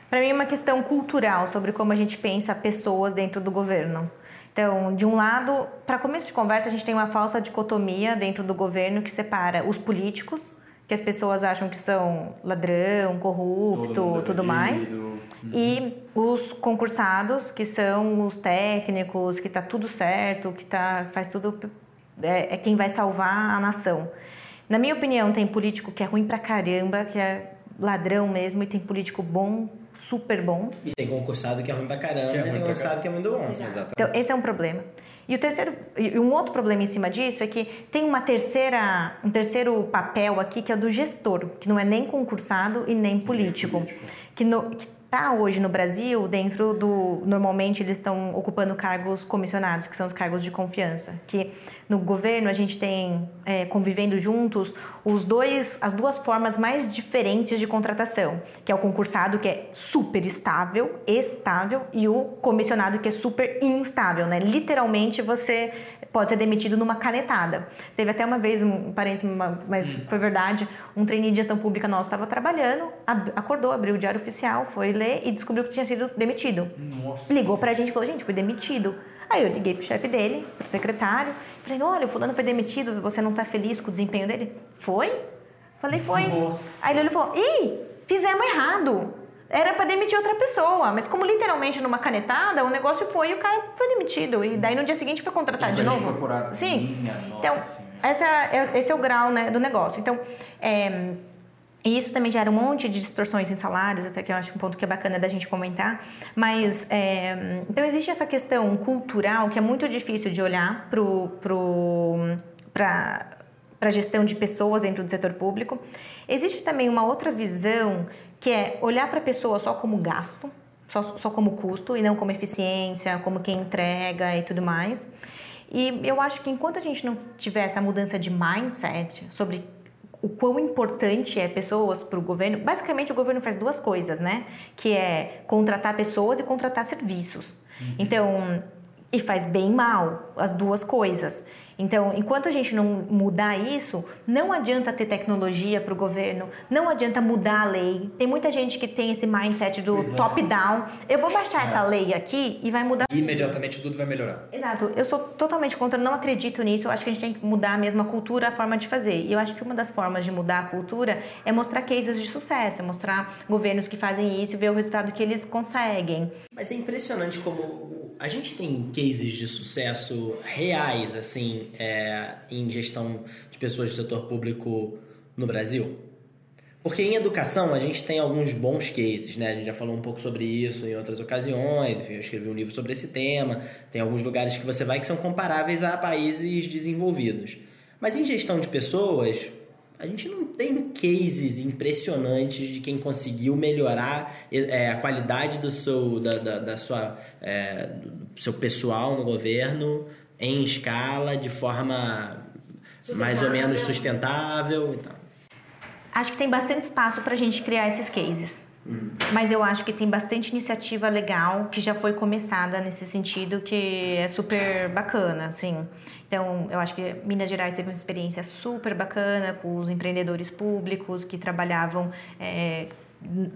Para mim é uma questão cultural sobre como a gente pensa pessoas dentro do governo. Então, de um lado, para começo de conversa, a gente tem uma falsa dicotomia dentro do governo que separa os políticos que as pessoas acham que são ladrão, corrupto, tudo mais. Uhum. E os concursados, que são os técnicos, que tá tudo certo, que tá, faz tudo. É, é quem vai salvar a nação. Na minha opinião, tem político que é ruim pra caramba, que é ladrão mesmo, e tem político bom, super bom. E tem concursado que é ruim pra caramba, que é e tem concursado que é muito bom. Exato. Então, esse é um problema. E o terceiro, e um outro problema em cima disso é que tem uma terceira, um terceiro papel aqui que é do gestor, que não é nem concursado e nem político, que, no, que está hoje no Brasil dentro do. Normalmente eles estão ocupando cargos comissionados, que são os cargos de confiança. Que no governo a gente tem é, convivendo juntos os dois, as duas formas mais diferentes de contratação, que é o concursado que é super estável, estável, e o comissionado que é super instável, né? Literalmente você pode ser demitido numa canetada. Teve até uma vez, um parênteses, mas hum. foi verdade, um trainee de gestão pública nosso estava trabalhando, acordou, abriu o diário oficial, foi ler e descobriu que tinha sido demitido. Nossa. Ligou pra gente e falou, gente, fui demitido. Aí eu liguei pro chefe dele, pro secretário, falei, olha, o fulano foi demitido, você não tá feliz com o desempenho dele? Foi? Falei, foi. Nossa. Aí ele falou, ih, fizemos errado era para demitir outra pessoa, mas como literalmente numa canetada, o negócio foi e o cara foi demitido. E daí no dia seguinte foi contratado de novo. Sim. Minha então, essa é, esse é o grau né, do negócio. Então, é, E isso também gera um monte de distorções em salários, até que eu acho um ponto que é bacana da gente comentar. Mas, é, então, existe essa questão cultural que é muito difícil de olhar para pro, para a gestão de pessoas dentro do setor público. Existe também uma outra visão que é olhar para a pessoa só como gasto, só, só como custo e não como eficiência, como quem entrega e tudo mais. E eu acho que enquanto a gente não tiver essa mudança de mindset sobre o quão importante é pessoas para o governo. Basicamente, o governo faz duas coisas, né? Que é contratar pessoas e contratar serviços. Uhum. Então, e faz bem mal as duas coisas. Então, enquanto a gente não mudar isso, não adianta ter tecnologia para o governo, não adianta mudar a lei. Tem muita gente que tem esse mindset do é. top-down. Eu vou baixar é. essa lei aqui e vai mudar. E imediatamente tudo vai melhorar. Exato. Eu sou totalmente contra, não acredito nisso. Eu acho que a gente tem que mudar a mesma cultura, a forma de fazer. E eu acho que uma das formas de mudar a cultura é mostrar cases de sucesso, é mostrar governos que fazem isso e ver o resultado que eles conseguem. Mas é impressionante como a gente tem cases de sucesso reais, assim, é, em gestão de pessoas do setor público no Brasil? Porque em educação a gente tem alguns bons cases, né? A gente já falou um pouco sobre isso em outras ocasiões, enfim, eu escrevi um livro sobre esse tema. Tem alguns lugares que você vai que são comparáveis a países desenvolvidos. Mas em gestão de pessoas, a gente não tem cases impressionantes de quem conseguiu melhorar é, a qualidade do seu, da, da, da sua, é, do seu pessoal no governo em escala, de forma mais ou menos sustentável e tal. Acho que tem bastante espaço para a gente criar esses cases. Uhum. Mas eu acho que tem bastante iniciativa legal que já foi começada nesse sentido, que é super bacana, assim. Então, eu acho que Minas Gerais teve uma experiência super bacana com os empreendedores públicos que trabalhavam é,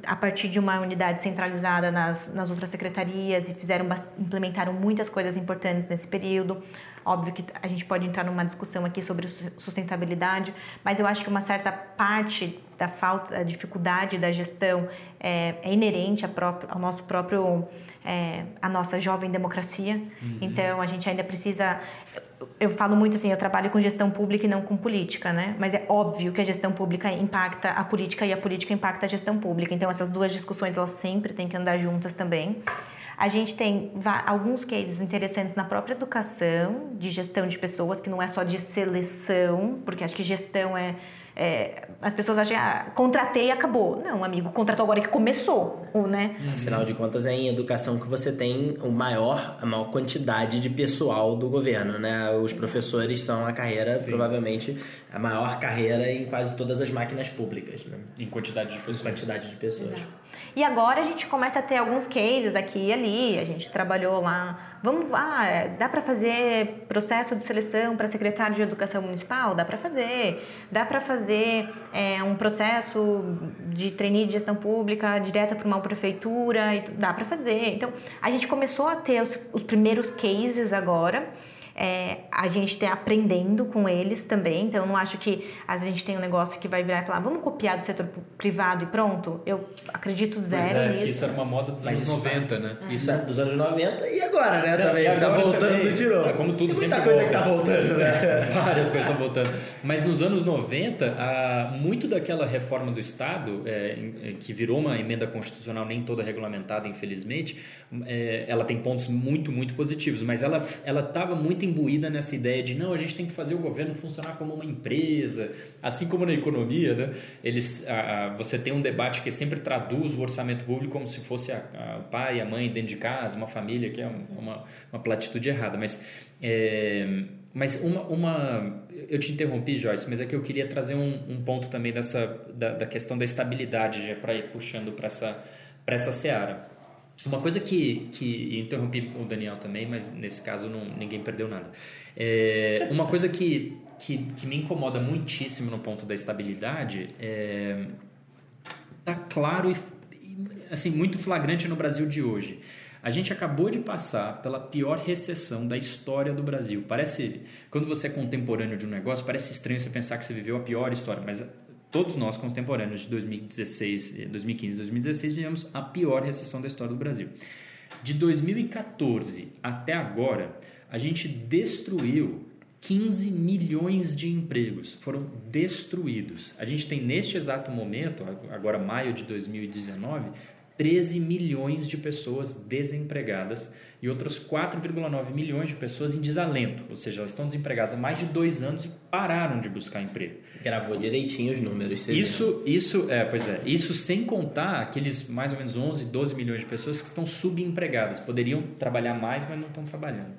a partir de uma unidade centralizada nas, nas outras secretarias e fizeram implementaram muitas coisas importantes nesse período. Óbvio que a gente pode entrar numa discussão aqui sobre sustentabilidade, mas eu acho que uma certa parte da falta, da dificuldade da gestão é, é inerente ao nosso próprio, é, a nossa jovem democracia. Uhum. Então a gente ainda precisa eu falo muito assim, eu trabalho com gestão pública e não com política, né? Mas é óbvio que a gestão pública impacta a política e a política impacta a gestão pública. Então essas duas discussões elas sempre têm que andar juntas também. A gente tem alguns cases interessantes na própria educação, de gestão de pessoas, que não é só de seleção, porque acho que gestão é é, as pessoas acham, ah, contratei e acabou. Não, amigo, contratou agora que começou, né? Afinal de contas, é em educação que você tem o maior, a maior quantidade de pessoal do governo, né? Os professores são a carreira, Sim. provavelmente, a maior carreira em quase todas as máquinas públicas, né? Em quantidade de pessoas. Em quantidade de pessoas. Exato. E agora a gente começa a ter alguns cases aqui e ali. A gente trabalhou lá. Vamos, ah, é, dá para fazer processo de seleção para secretário de educação municipal? Dá para fazer. Dá para fazer é, um processo de trainee de gestão pública direta para uma prefeitura? Dá para fazer. Então, a gente começou a ter os, os primeiros cases agora. É, a gente está aprendendo com eles também, então não acho que a gente tem um negócio que vai virar e falar, vamos copiar do setor privado e pronto. Eu acredito zero é, nisso. Isso era uma moda dos Mas anos 90, tá, né? É. Isso é dos anos 90 e agora, né? Também tá agora tá voltando também, de novo. É como tudo, tem muita coisa volta. que tá voltando, né? Várias coisas estão voltando. Mas nos anos 90, a, muito daquela reforma do Estado, é, que virou uma emenda constitucional nem toda regulamentada, infelizmente, é, ela tem pontos muito, muito positivos, mas ela estava muito imbuída nessa ideia de não, a gente tem que fazer o governo funcionar como uma empresa, assim como na economia, né? Eles, a, a, você tem um debate que sempre traduz o orçamento público como se fosse a, o pai, a mãe dentro de casa, uma família, que é uma, uma platitude errada, mas é, mas uma, uma, eu te interrompi, Joyce, mas é que eu queria trazer um, um ponto também dessa da, da questão da estabilidade, para ir puxando para essa essa seara. Uma coisa que, que interrompi o Daniel também, mas nesse caso não, ninguém perdeu nada. É, uma coisa que, que, que, me incomoda muitíssimo no ponto da estabilidade é tá claro e assim muito flagrante no Brasil de hoje. A gente acabou de passar pela pior recessão da história do Brasil. Parece, quando você é contemporâneo de um negócio, parece estranho você pensar que você viveu a pior história, mas todos nós contemporâneos de 2016, 2015 e 2016 vivemos a pior recessão da história do Brasil. De 2014 até agora, a gente destruiu 15 milhões de empregos foram destruídos. A gente tem neste exato momento, agora maio de 2019, 13 milhões de pessoas desempregadas e outras 4,9 milhões de pessoas em desalento, ou seja, elas estão desempregadas há mais de dois anos e pararam de buscar emprego. Gravou direitinho os números. Isso, isso, é, pois é, isso sem contar aqueles mais ou menos 11, 12 milhões de pessoas que estão subempregadas, poderiam trabalhar mais, mas não estão trabalhando.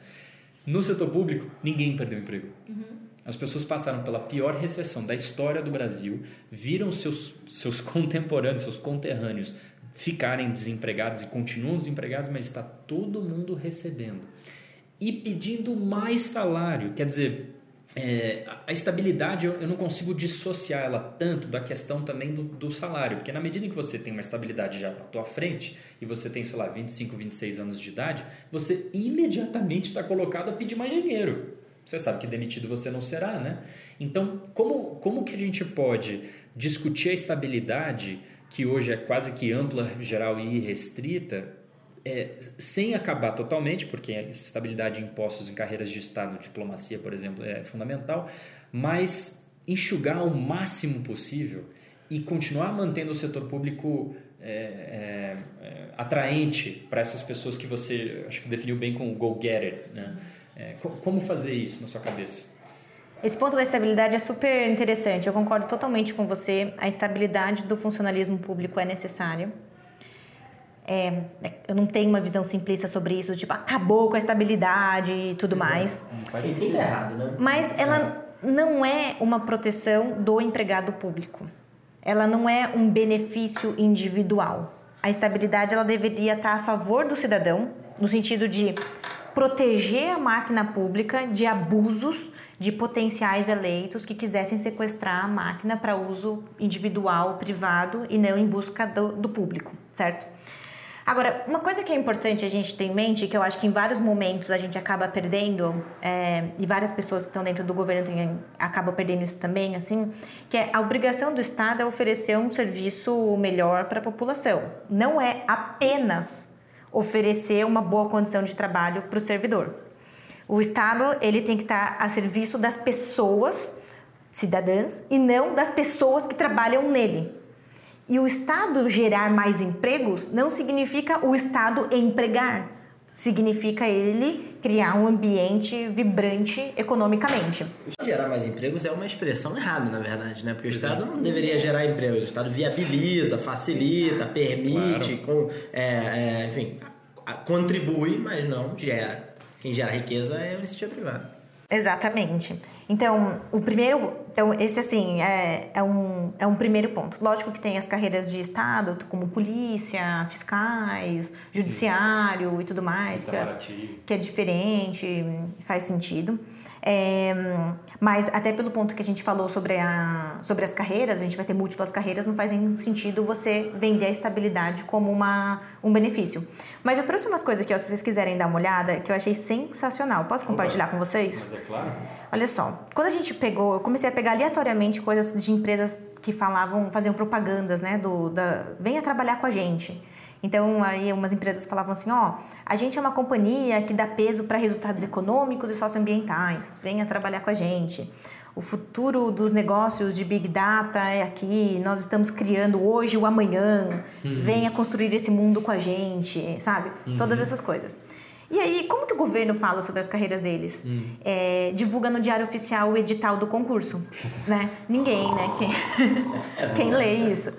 No setor público, ninguém perdeu emprego. Uhum. As pessoas passaram pela pior recessão da história do Brasil, viram seus, seus contemporâneos, seus conterrâneos ficarem desempregados e continuam desempregados, mas está todo mundo recebendo. E pedindo mais salário. Quer dizer, é, a estabilidade eu, eu, não consigo dissociar ela tanto da questão também do, do, salário, porque na medida que você tem uma estabilidade já à tua frente e você tem, sei lá, 25, 26 anos de idade, você imediatamente está colocado a pedir mais dinheiro. Você sabe que demitido você não será, né? Então, como, como que a gente pode discutir a estabilidade, que hoje é quase que ampla, geral e irrestrita, é, sem acabar totalmente, porque a estabilidade de impostos em carreiras de Estado, diplomacia, por exemplo, é fundamental, mas enxugar o máximo possível e continuar mantendo o setor público é, é, é atraente para essas pessoas que você acho que definiu bem com o go-getter. Né? É, como fazer isso na sua cabeça? Esse ponto da estabilidade é super interessante. Eu concordo totalmente com você. A estabilidade do funcionalismo público é necessária. É, eu não tenho uma visão simplista sobre isso, tipo, acabou com a estabilidade e tudo Exato. mais. faz sentido errado, né? Mas ela não é uma proteção do empregado público. Ela não é um benefício individual. A estabilidade ela deveria estar a favor do cidadão, no sentido de proteger a máquina pública de abusos de potenciais eleitos que quisessem sequestrar a máquina para uso individual, privado e não em busca do, do público, certo? Agora, uma coisa que é importante a gente ter em mente, que eu acho que em vários momentos a gente acaba perdendo, é, e várias pessoas que estão dentro do governo acabam perdendo isso também, assim, que é a obrigação do Estado é oferecer um serviço melhor para a população. Não é apenas oferecer uma boa condição de trabalho para o servidor. O Estado ele tem que estar a serviço das pessoas cidadãs e não das pessoas que trabalham nele. E o Estado gerar mais empregos não significa o Estado empregar, significa ele criar um ambiente vibrante economicamente. Gerar mais empregos é uma expressão errada, na verdade, né? Porque o Estado não deveria gerar empregos, o Estado viabiliza, facilita, permite, claro. com, é, é, enfim, contribui, mas não gera. Quem gera riqueza é a iniciativa privada. Exatamente. Então, o primeiro, então esse assim é, é, um, é um primeiro ponto. Lógico que tem as carreiras de Estado, como polícia, fiscais, judiciário Sim. e tudo mais, que é, que é diferente, faz sentido. É, mas até pelo ponto que a gente falou sobre, a, sobre as carreiras, a gente vai ter múltiplas carreiras, não faz nenhum sentido você vender a estabilidade como uma, um benefício. Mas eu trouxe umas coisas aqui, ó, se vocês quiserem dar uma olhada, que eu achei sensacional. Posso compartilhar com vocês? Mas é claro. Olha só, quando a gente pegou, eu comecei a pegar aleatoriamente coisas de empresas que falavam, faziam propagandas, né, do, da, venha trabalhar com a gente. Então, aí umas empresas falavam assim, ó, a gente é uma companhia que dá peso para resultados econômicos e socioambientais, venha trabalhar com a gente. O futuro dos negócios de Big Data é aqui, nós estamos criando hoje o amanhã, uhum. venha construir esse mundo com a gente, sabe? Uhum. Todas essas coisas. E aí, como que o governo fala sobre as carreiras deles? Hum. É, divulga no Diário Oficial o edital do concurso, né? Ninguém, né? Quem, é, quem lê isso?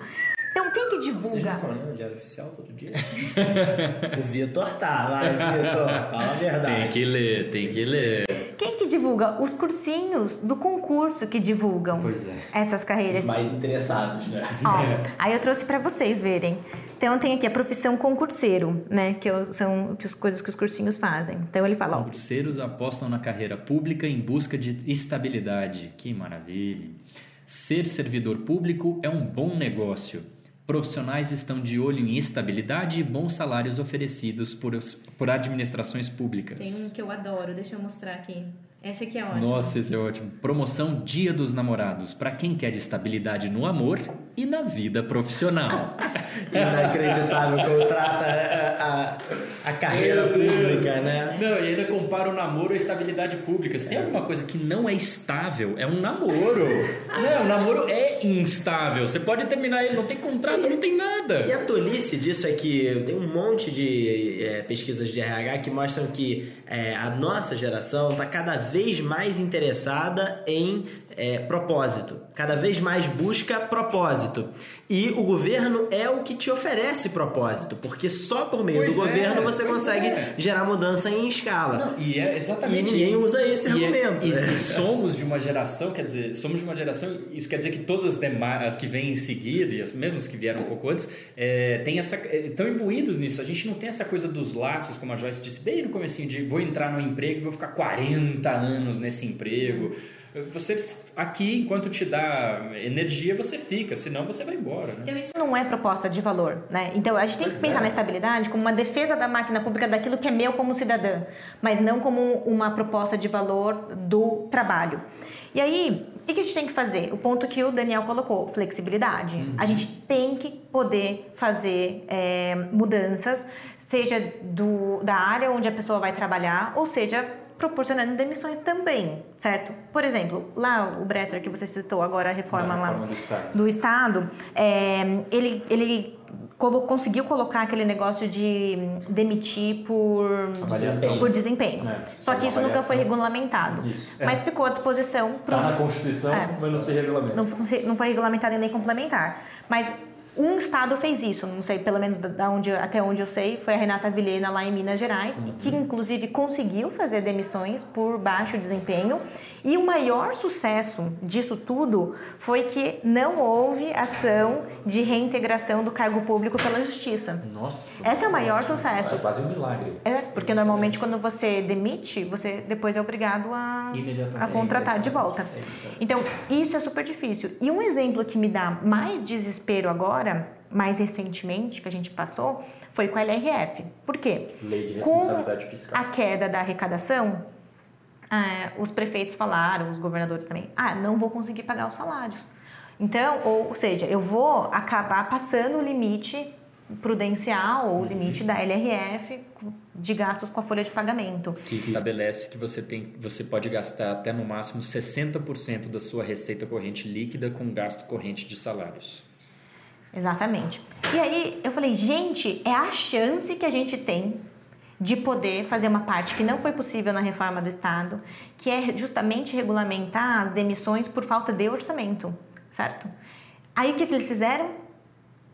Então, quem que divulga? Vocês não estão o Diário Oficial todo dia? o Vitor tá, vai, Vitor, fala a verdade. Tem que ler, tem que ler. Quem que divulga? Os cursinhos do concurso que divulgam é. essas carreiras. Os mais interessados, né? Ó, aí eu trouxe para vocês verem. Então tem aqui a profissão concurseiro, né? Que são as coisas que os cursinhos fazem. Então ele fala. Concurseiros ó, apostam na carreira pública em busca de estabilidade. Que maravilha! Ser servidor público é um bom negócio Profissionais estão de olho em estabilidade e bons salários oferecidos por, por administrações públicas. Tem um que eu adoro, deixa eu mostrar aqui. Esse aqui é ótimo. Nossa, esse é ótimo. Promoção Dia dos Namorados para quem quer estabilidade no amor e na vida profissional. Inacreditável como trata a, a, a carreira pública, né? Não, e ainda compara o namoro à estabilidade pública. Se tem alguma coisa que não é estável, é um namoro. Não, o namoro é instável. Você pode terminar ele, não tem contrato, não tem nada. E a tolice disso é que tem um monte de é, pesquisas de RH que mostram que é, a nossa geração está cada vez mais interessada em é, propósito, cada vez mais busca propósito. E o governo é o que te oferece propósito, porque só por meio Pois do é, governo você consegue é. gerar mudança em escala. Não, e é e exatamente. ninguém usa esse E é- argumento. E, né? e somos de uma geração, quer dizer, somos de uma geração, isso quer dizer que todas as demais, as que vêm em seguida, e as mesmas que vieram um pouco antes, é, tem essa, estão imbuídos nisso. A gente não tem essa coisa dos laços, como a Joyce disse bem no comecinho, de vou entrar no emprego e vou ficar 40 anos nesse emprego. Você, aqui, enquanto te dá energia, você fica, senão você vai embora, né? Então isso não é proposta de valor, né? Então a gente tem que Pois pensar é. na estabilidade como uma defesa da máquina pública daquilo que é meu como cidadã, mas não como uma proposta de valor do trabalho. E aí, o que que a gente tem que fazer? O ponto que o Daniel colocou, flexibilidade. A gente tem que poder fazer é, mudanças, seja do, da área onde a pessoa vai trabalhar, ou seja, proporcionando demissões também, certo? Por exemplo, lá o Bresser que você citou agora, a reforma, Na lá reforma do Estado. do Estado, é, ele, ele colo- conseguiu colocar aquele negócio de demitir por, Avaliação. por desempenho. É, Só que isso nunca foi avaliação. regulamentado. Isso, é. Mas ficou à disposição para Tá na Constituição, É. mas não se regulamenta. não, foi- não foi regulamentado em lei complementar. Mas um estado fez isso, não sei, pelo menos da- onde, até onde eu sei, foi a Renata Vilhena lá em Minas Gerais, Uhum. que inclusive conseguiu fazer demissões por baixo desempenho. E o maior sucesso disso tudo foi que não houve ação de reintegração do cargo público pela justiça. Nossa. Esse é o maior sucesso. É quase um milagre. É, porque normalmente quando você demite, você depois é obrigado a, a contratar de volta. Então, isso é super difícil. E um exemplo que me dá mais desespero agora, mais recentemente, que a gente passou, foi com a LRF. Por quê? Lei de Com responsabilidade fiscal. a queda da arrecadação, ah, os prefeitos falaram, os governadores também, ah, não vou conseguir pagar os salários. Então, ou, ou seja, eu vou acabar passando o limite prudencial ou o limite da LRF de gastos com a folha de pagamento. que estabelece que você tem você pode gastar até no máximo 60% da sua receita corrente líquida com gasto corrente de salários. Exatamente. E aí eu falei, gente, é a chance que a gente tem de poder fazer uma parte que não foi possível na reforma do Estado, que é justamente regulamentar as demissões por falta de orçamento, certo? Aí o que, que eles fizeram?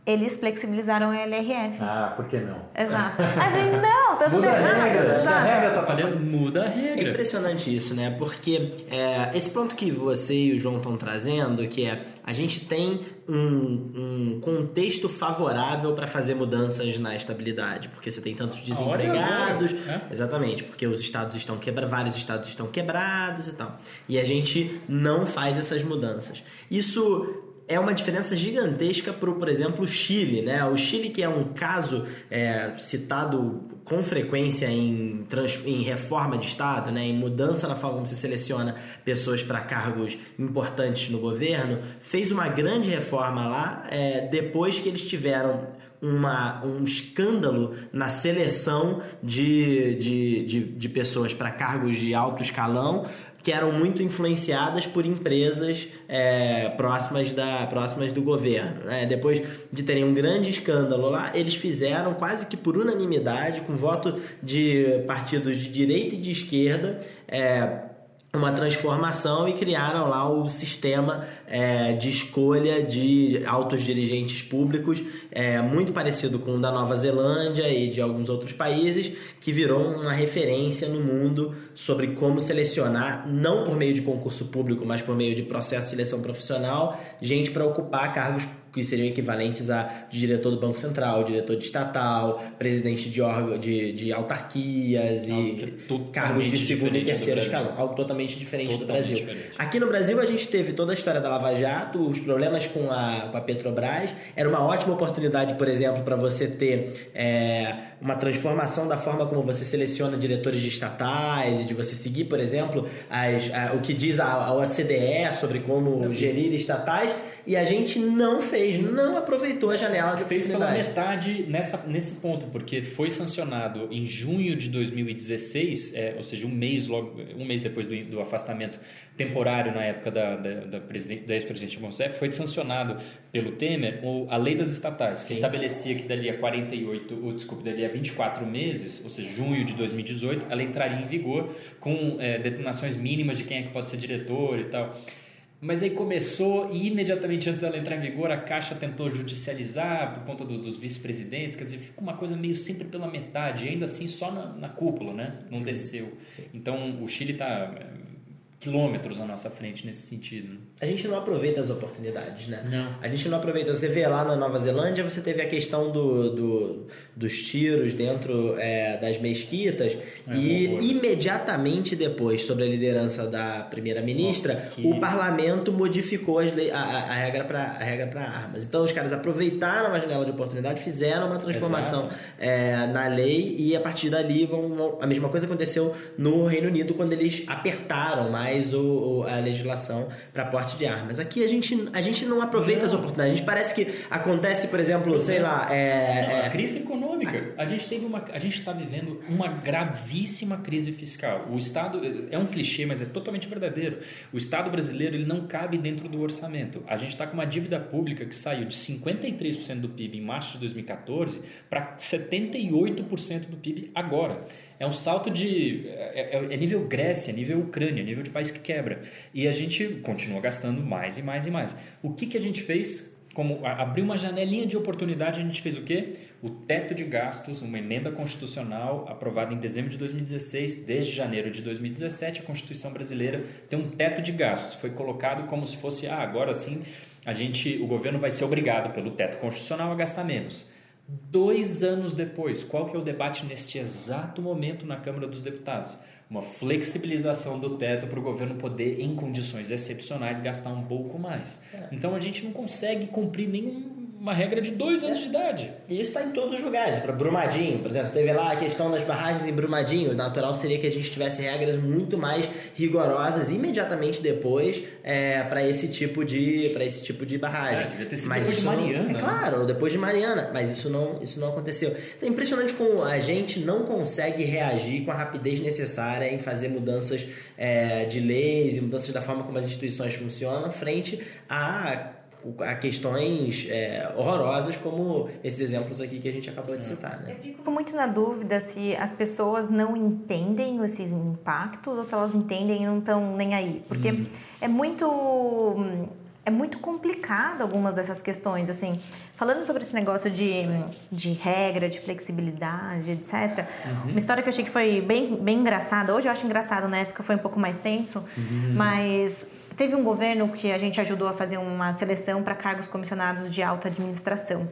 Eles flexibilizaram a LRF. Ah, por que não? Exato. Aí eu falei, não, tá tudo Muda a errado. regra. Se a regra tá falhando, muda a É regra. impressionante isso, né? Porque é, esse ponto que você e o João estão trazendo, que é a gente tem um, um contexto favorável para fazer mudanças na estabilidade, porque você tem tantos A hora é desempregados, né? exatamente, porque os estados estão quebrados, vários estados estão quebrados e tal, e a gente não faz essas mudanças. Isso é uma diferença gigantesca para, por exemplo, o Chile, né? O Chile que é um caso é, citado com frequência em, trans- em reforma de Estado, né? em mudança na forma como se seleciona pessoas para cargos importantes no governo, fez uma grande reforma lá é, depois que eles tiveram uma, um escândalo na seleção de, de, de, de pessoas para cargos de alto escalão que eram muito influenciadas por empresas é, próximas, da, próximas do governo. né? Depois de terem um grande escândalo lá, eles fizeram quase que por unanimidade, com voto de partidos de direita e de esquerda, é, uma transformação e criaram lá o sistema é, de escolha de altos dirigentes públicos, é, muito parecido com o da Nova Zelândia e de alguns outros países, que virou uma referência no mundo sobre como selecionar, não por meio de concurso público, mas por meio de processo de seleção profissional, gente para ocupar cargos que seriam equivalentes a diretor do Banco Central, diretor de estatal, presidente de órgão de, de autarquias é e totalmente cargos de segundo e do terceiro escalão, algo totalmente diferente do Totalmente Brasil. diferente. Aqui no Brasil a gente teve toda a história da Lava Jato, os problemas com a, com a Petrobras. Era uma ótima oportunidade, por exemplo, para você ter é, uma transformação da forma como você seleciona diretores de estatais e de você seguir, por exemplo, as- a- o que diz a, a OCDE sobre como gerir estatais. E a gente não fez fez? Não aproveitou a janela de Fez pela metade nessa, nesse ponto, porque foi sancionado em junho de 2016, é, ou seja, um mês logo, um mês depois do, do afastamento temporário na época da, da, da, da ex-presidente Rousseff, foi sancionado pelo Temer o- a lei das estatais, que Sim. estabelecia que dali a 48, ou, desculpe, dali a 24 meses, ou seja, junho de 2018, ela entraria em vigor com é, determinações mínimas de quem é que pode ser diretor e tal. Mas aí começou e imediatamente antes dela entrar em vigor, a Caixa tentou judicializar por conta dos, dos vice-presidentes, quer dizer, fica uma coisa meio sempre pela metade, e ainda assim só na, na cúpula, né? Não desceu. Então o Chile está quilômetros à nossa frente nesse sentido. né? A gente não aproveita as oportunidades, né? Não. A gente não aproveita. Você vê lá na Nova Zelândia, você teve a questão do, do- dos tiros dentro é, das mesquitas É, e horror. imediatamente depois, sobre a liderança da primeira-ministra, que- o parlamento modificou lei- a, a regra para armas. Então os caras aproveitaram a janela de oportunidade, fizeram uma transformação é, na lei e a partir dali vão, vão- a mesma coisa aconteceu no Reino Unido quando eles apertaram mais o, o- a legislação para porte de armas. Aqui a gente, a gente não aproveita as oportunidades. A gente parece que acontece, por exemplo, sei lá, é, Não, é, a crise econômica. A gente teve uma, a gente está vivendo uma gravíssima crise fiscal. O Estado é um clichê, mas é totalmente verdadeiro. O Estado brasileiro ele não cabe dentro do orçamento. A gente está com uma dívida pública que saiu de 53% do PIB em março de 2014 para 78% do PIB agora. É um salto de. É, é- é nível Grécia, nível Ucrânia, nível de país que quebra. E a gente continua gastando mais e mais e mais. O que, que a gente fez? Como a- abriu uma janelinha de oportunidade, a gente fez o quê? O teto de gastos, uma emenda constitucional aprovada em dezembro de 2016, desde janeiro de 2017, a Constituição brasileira tem um teto de gastos. Foi colocado como se fosse, ah, agora sim, a gente, o governo vai ser obrigado pelo teto constitucional a gastar menos. Dois anos depois, qual que é o debate neste exato momento na Câmara dos Deputados? Uma flexibilização do teto para o governo poder, em condições excepcionais, gastar um pouco mais. Então a gente não consegue cumprir nenhuma regra de dois anos de idade. E isso está em todos os lugares. Para Brumadinho, por exemplo, você teve lá a questão das barragens em Brumadinho. O natural seria que a gente tivesse regras muito mais rigorosas imediatamente depois para esse tipo de para esse tipo de barragem. É, devia ter sido Mas depois de isso não- Mariana, é né? claro, ou depois de Mariana. Mas isso não isso não aconteceu. Então, é impressionante como a gente não consegue reagir com a rapidez necessária em fazer mudanças é, de leis e mudanças da forma como as instituições funcionam frente a a questões é, horrorosas como esses exemplos aqui que a gente acabou de citar, né? Fico muito na dúvida se as pessoas não entendem esses impactos ou se elas entendem e não estão nem aí. Porque é muito. É muito complicado algumas dessas questões, assim. Falando sobre esse negócio de, de regra, de flexibilidade, etc. Uma história que eu achei que foi bem, bem engraçada. Hoje eu acho engraçado, na época foi um pouco mais tenso. Mas teve um governo que a gente ajudou a fazer uma seleção para cargos comissionados de alta administração.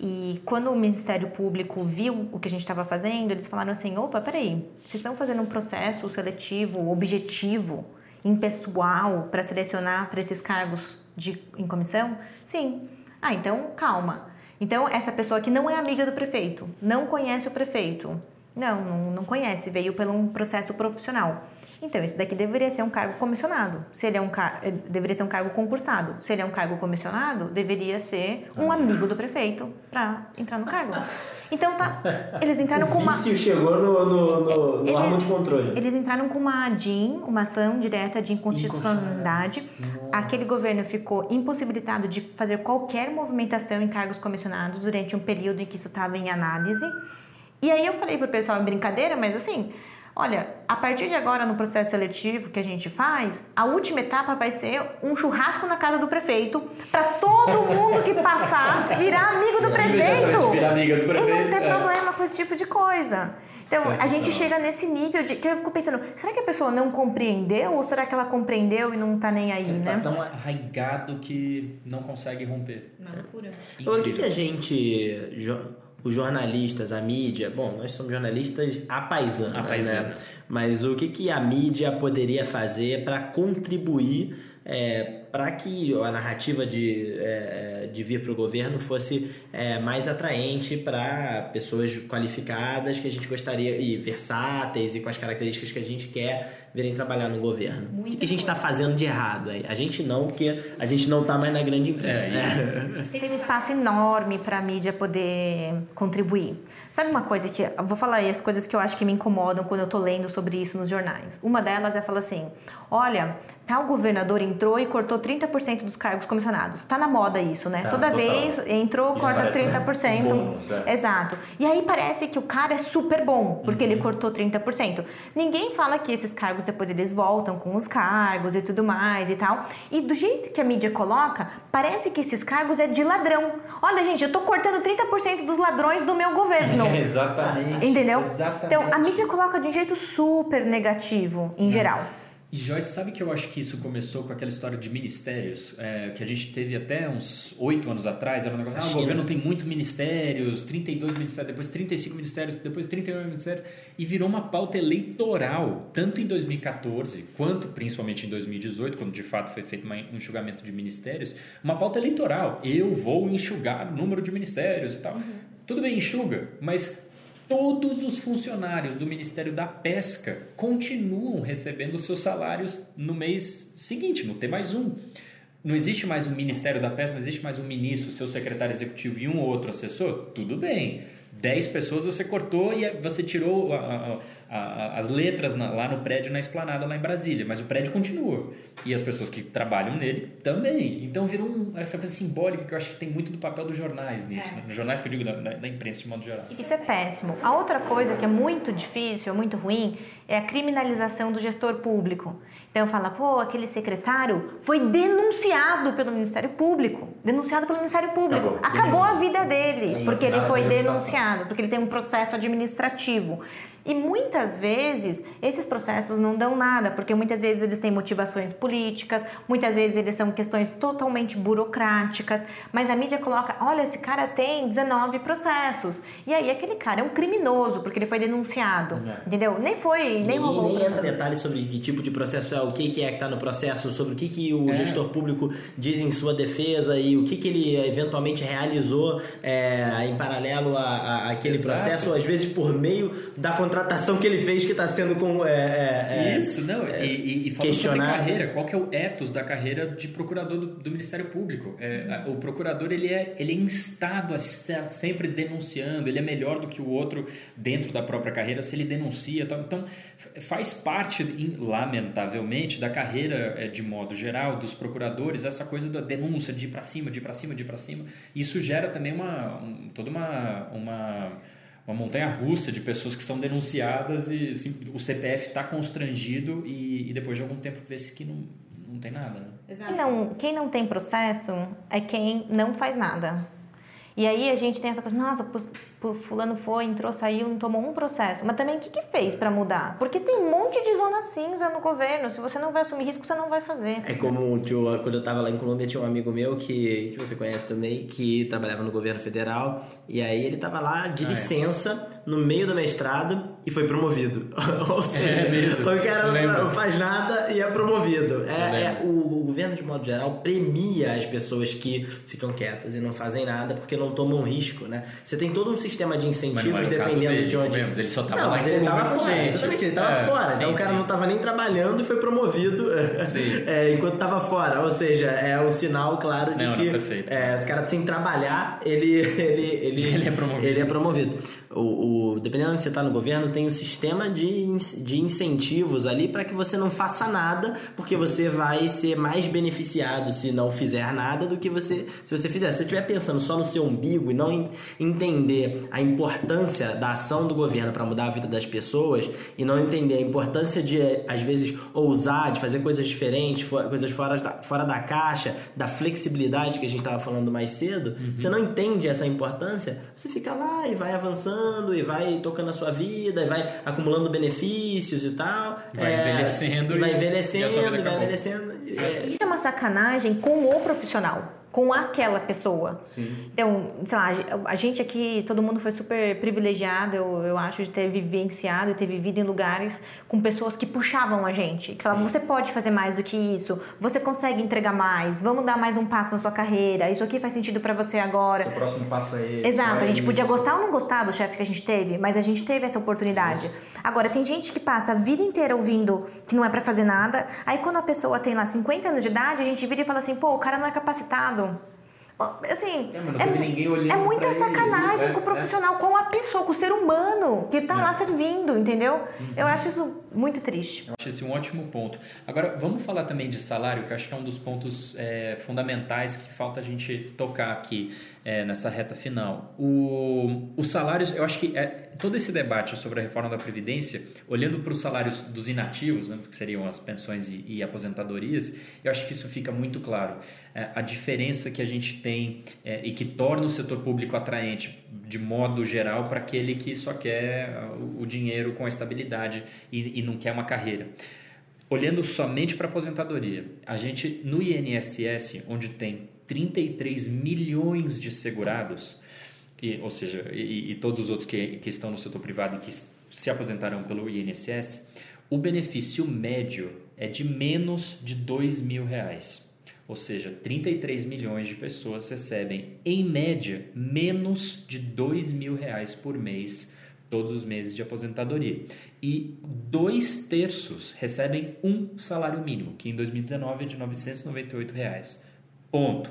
E quando o Ministério Público viu o que a gente estava fazendo, eles falaram assim: opa, peraí, vocês estão fazendo um processo seletivo, objetivo, impessoal, para selecionar para esses cargos de, em comissão? Sim. Ah, então calma. Então, essa pessoa que não é amiga do prefeito, não conhece o prefeito. Não, não, não conhece, veio por um processo profissional. Então, isso daqui deveria ser um cargo comissionado. Se ele é um car... eh, deveria ser um cargo concursado. Se ele é um cargo comissionado, deveria ser um amigo do prefeito para entrar no cargo. Então tá, eles entraram com uma vício chegou no, no, no, no Ele- órgão de controle. eles entraram com uma DIN, uma ação direta de inconstitucionalidade. Aquele governo ficou impossibilitado de fazer qualquer movimentação em cargos comissionados durante um período em que isso estava em análise. E aí eu falei pro pessoal em brincadeira, mas assim, olha, a partir de agora no processo seletivo que a gente faz, a última etapa vai ser um churrasco na casa do prefeito para todo mundo que passasse virar amigo do prefeito. Virar amiga do E não prefeito, ter é. problema com esse tipo de coisa. Então, a gente chega nesse nível de que eu fico pensando, será que a pessoa não compreendeu ou será que ela compreendeu e não tá nem aí, Tá né? tão arraigado que não consegue romper. Uma loucura. Agora, o que, que a gente, os jornalistas, a mídia, bom, nós somos jornalistas a paisana, A paisana. né? Mas o que, que a mídia poderia fazer para contribuir para que a narrativa de, é, de vir para o governo fosse é, mais atraente para pessoas qualificadas que a gente gostaria e versáteis e com as características que a gente quer virem trabalhar no governo. o que, que a gente está fazendo de errado? aí? A gente não, porque a gente não está mais na grande empresa. É, né? Tem um espaço enorme para a mídia poder contribuir. Sabe uma coisa que eu vou falar aí as coisas que eu acho que me incomodam quando eu tô lendo sobre isso nos jornais. Uma delas é falar assim: "Olha, tal governador entrou e cortou 30% dos cargos comissionados". Tá na moda isso, né? Tá, Toda total. vez entrou, Isso corta parece 30%. um bônus, é. Exato. E aí parece que o cara é super bom, porque Uhum. ele cortou 30%. Ninguém fala que esses cargos depois eles voltam com os cargos e tudo mais e tal. E do jeito que a mídia coloca, parece que esses cargos é de ladrão. Olha, gente, eu tô cortando 30% dos ladrões do meu governo. Exatamente. Entendeu? Exatamente. Então, a mídia coloca de um jeito super negativo, em geral. E Joyce, sabe que eu acho que isso começou com aquela história de ministérios, é, que a gente teve até uns oito anos atrás, era um negócio, ah, o governo tem muitos ministérios, 32 ministérios, depois 35 ministérios, depois 39 ministérios, e virou uma pauta eleitoral, tanto em 2014, quanto principalmente em 2018, quando de fato foi feito um enxugamento de ministérios, uma pauta eleitoral. Eu vou enxugar o número de ministérios e tal. Tudo bem, enxuga, mas todos os funcionários do Ministério da Pesca continuam recebendo seus salários no mês seguinte, não tem mais um. Não existe mais um Ministério da Pesca, não existe mais um ministro, seu secretário executivo e um ou outro assessor? Tudo bem. Dez pessoas você cortou e você tirou a- a- a- as letras na- lá no prédio, na esplanada, lá em Brasília, mas o prédio continua. E as pessoas que trabalham nele também. Então virou um- essa coisa simbólica que eu acho que tem muito do papel dos jornais nisso. né? Nos jornais que eu digo da, da- da imprensa de modo geral. Isso é péssimo. A outra coisa que é muito difícil, muito ruim, é a criminalização do gestor público. Então fala, pô, aquele secretário foi denunciado pelo Ministério Público. Denunciado pelo Ministério Público. Acabou. Acabou a vida dele, porque ele foi reputação. denunciado, porque ele tem um processo administrativo. E muitas vezes esses processos não dão nada, porque muitas vezes eles têm motivações políticas, muitas vezes eles são questões totalmente burocráticas, mas a mídia coloca: olha, esse cara tem 19 processos. E aí aquele cara é um criminoso, porque ele foi denunciado. É. Entendeu? Nem foi, nem rolou o nem entra detalhes sobre que tipo de processo é, o que, que é que está no processo, sobre o que, que o É. gestor público diz em sua defesa e o que, que ele eventualmente realizou é, em paralelo àquele processo, às vezes por meio da contratação que ele fez que está sendo com. é, é, é, Isso, não, e, e, e falando questionar- carreira, qual que é o ethos da carreira de procurador do, do Ministério Público? É, o procurador, ele é, ele é instado a estar sempre denunciando, ele é melhor do que o outro dentro da própria carreira se ele denuncia. tal. Então, faz parte, lamentavelmente, da carreira é, de modo geral dos procuradores, essa coisa da denúncia, de ir para cima, de ir para cima, de ir para cima. Isso gera também uma, um- toda uma... uma uma montanha russa de pessoas que são denunciadas e assim, o CPF está constrangido e, e depois de algum tempo vê-se que não, não tem nada. Né? Quem não, quem não tem processo é quem não faz nada. E aí a gente tem essa coisa, nossa, pu- fulano foi, entrou, saiu, não tomou um processo. Mas também o que, que fez para mudar? Porque tem um monte de zona cinza no governo. Se você não vai assumir risco, você não vai fazer. É como tinha- quando eu estava lá em Colômbia, tinha um amigo meu que, que você conhece também, que trabalhava no governo federal, e aí ele estava lá de Ah, é. licença, no meio do mestrado, e foi promovido. Ou seja, É mesmo. o cara não faz nada e é promovido. É, é, o, o governo, de modo geral, premia as pessoas que ficam quietas e não fazem nada porque não tomam risco, né? Você tem todo um sistema de não incentivos dependendo dele, de onde. ele só tava não, lá mas ele tava fora, gente. exatamente, ele tava É, fora. sim, então o cara sim. não tava nem trabalhando e foi promovido é, enquanto tava fora. Ou seja, é um sinal claro de Não, não, que perfeito. é, os caras sem trabalhar, ele, ele, ele, Ele é promovido. ele é promovido. O, o- dependendo de onde você está no governo, tem um sistema de, de incentivos ali para que você não faça nada, porque você vai ser mais beneficiado se não fizer nada do que você se você fizer. Se você estiver pensando só no seu umbigo e não en- entender a importância da ação do governo para mudar a vida das pessoas e não entender a importância de, às vezes, ousar, de fazer coisas diferentes, fo- coisas fora da, fora da caixa, da flexibilidade que a gente estava falando mais cedo, você não entende essa importância, você fica lá e vai avançando e vai tocando a sua vida e vai acumulando benefícios e tal. Vai É, envelhecendo e vai a envelhecendo, sua vida e vai acabou. envelhecendo. É, Isso é uma sacanagem com o profissional. Com aquela pessoa. Sim. Então, sei lá, a gente aqui, todo mundo foi super privilegiado, eu, eu acho, de ter vivenciado e ter vivido em lugares com pessoas que puxavam a gente. Que falavam, você pode fazer mais do que isso, você consegue entregar mais, vamos dar mais um passo na sua carreira, isso aqui faz sentido para você agora. O próximo passo é esse. Exato, a é gente podia isso. gostar ou não gostar do chefe que a gente teve, mas a gente teve essa oportunidade. Agora, tem gente que passa a vida inteira ouvindo que não é pra fazer nada, aí quando a pessoa tem lá 50 anos de idade, a gente vira e fala assim, pô, o cara não é capacitado. Ó, Assim, É, olhando é muita pra ele, sacanagem né? com o profissional, com a pessoa, com o ser humano que tá lá servindo, entendeu? Uhum. Eu acho isso muito triste. Eu acho esse um ótimo ponto. Agora, vamos falar também de salário, que eu acho que é um dos pontos é, fundamentais que falta a gente tocar aqui é, nessa reta final. O, os salários, eu acho que é, todo esse debate sobre a reforma da Previdência, olhando para os salários dos inativos, né, que seriam as pensões e, e aposentadorias, eu acho que isso fica muito claro. É, a diferença que a gente tem é, e que torna o setor público atraente de modo geral para aquele que só quer ah, o, dinheiro com a estabilidade e, e não quer uma carreira. Olhando somente para a aposentadoria, a gente no INSS, onde tem 33 milhões de segurados, e, ou seja, e, e todos os outros que, que estão no setor privado e que se aposentarão pelo INSS, o benefício médio é de menos de 2 mil reais. Ou seja, 33 milhões de pessoas recebem, em média, menos de 2 mil reais por mês, todos os meses de aposentadoria. E dois terços recebem um salário mínimo, que em 2019 é de 998 reais. Ponto.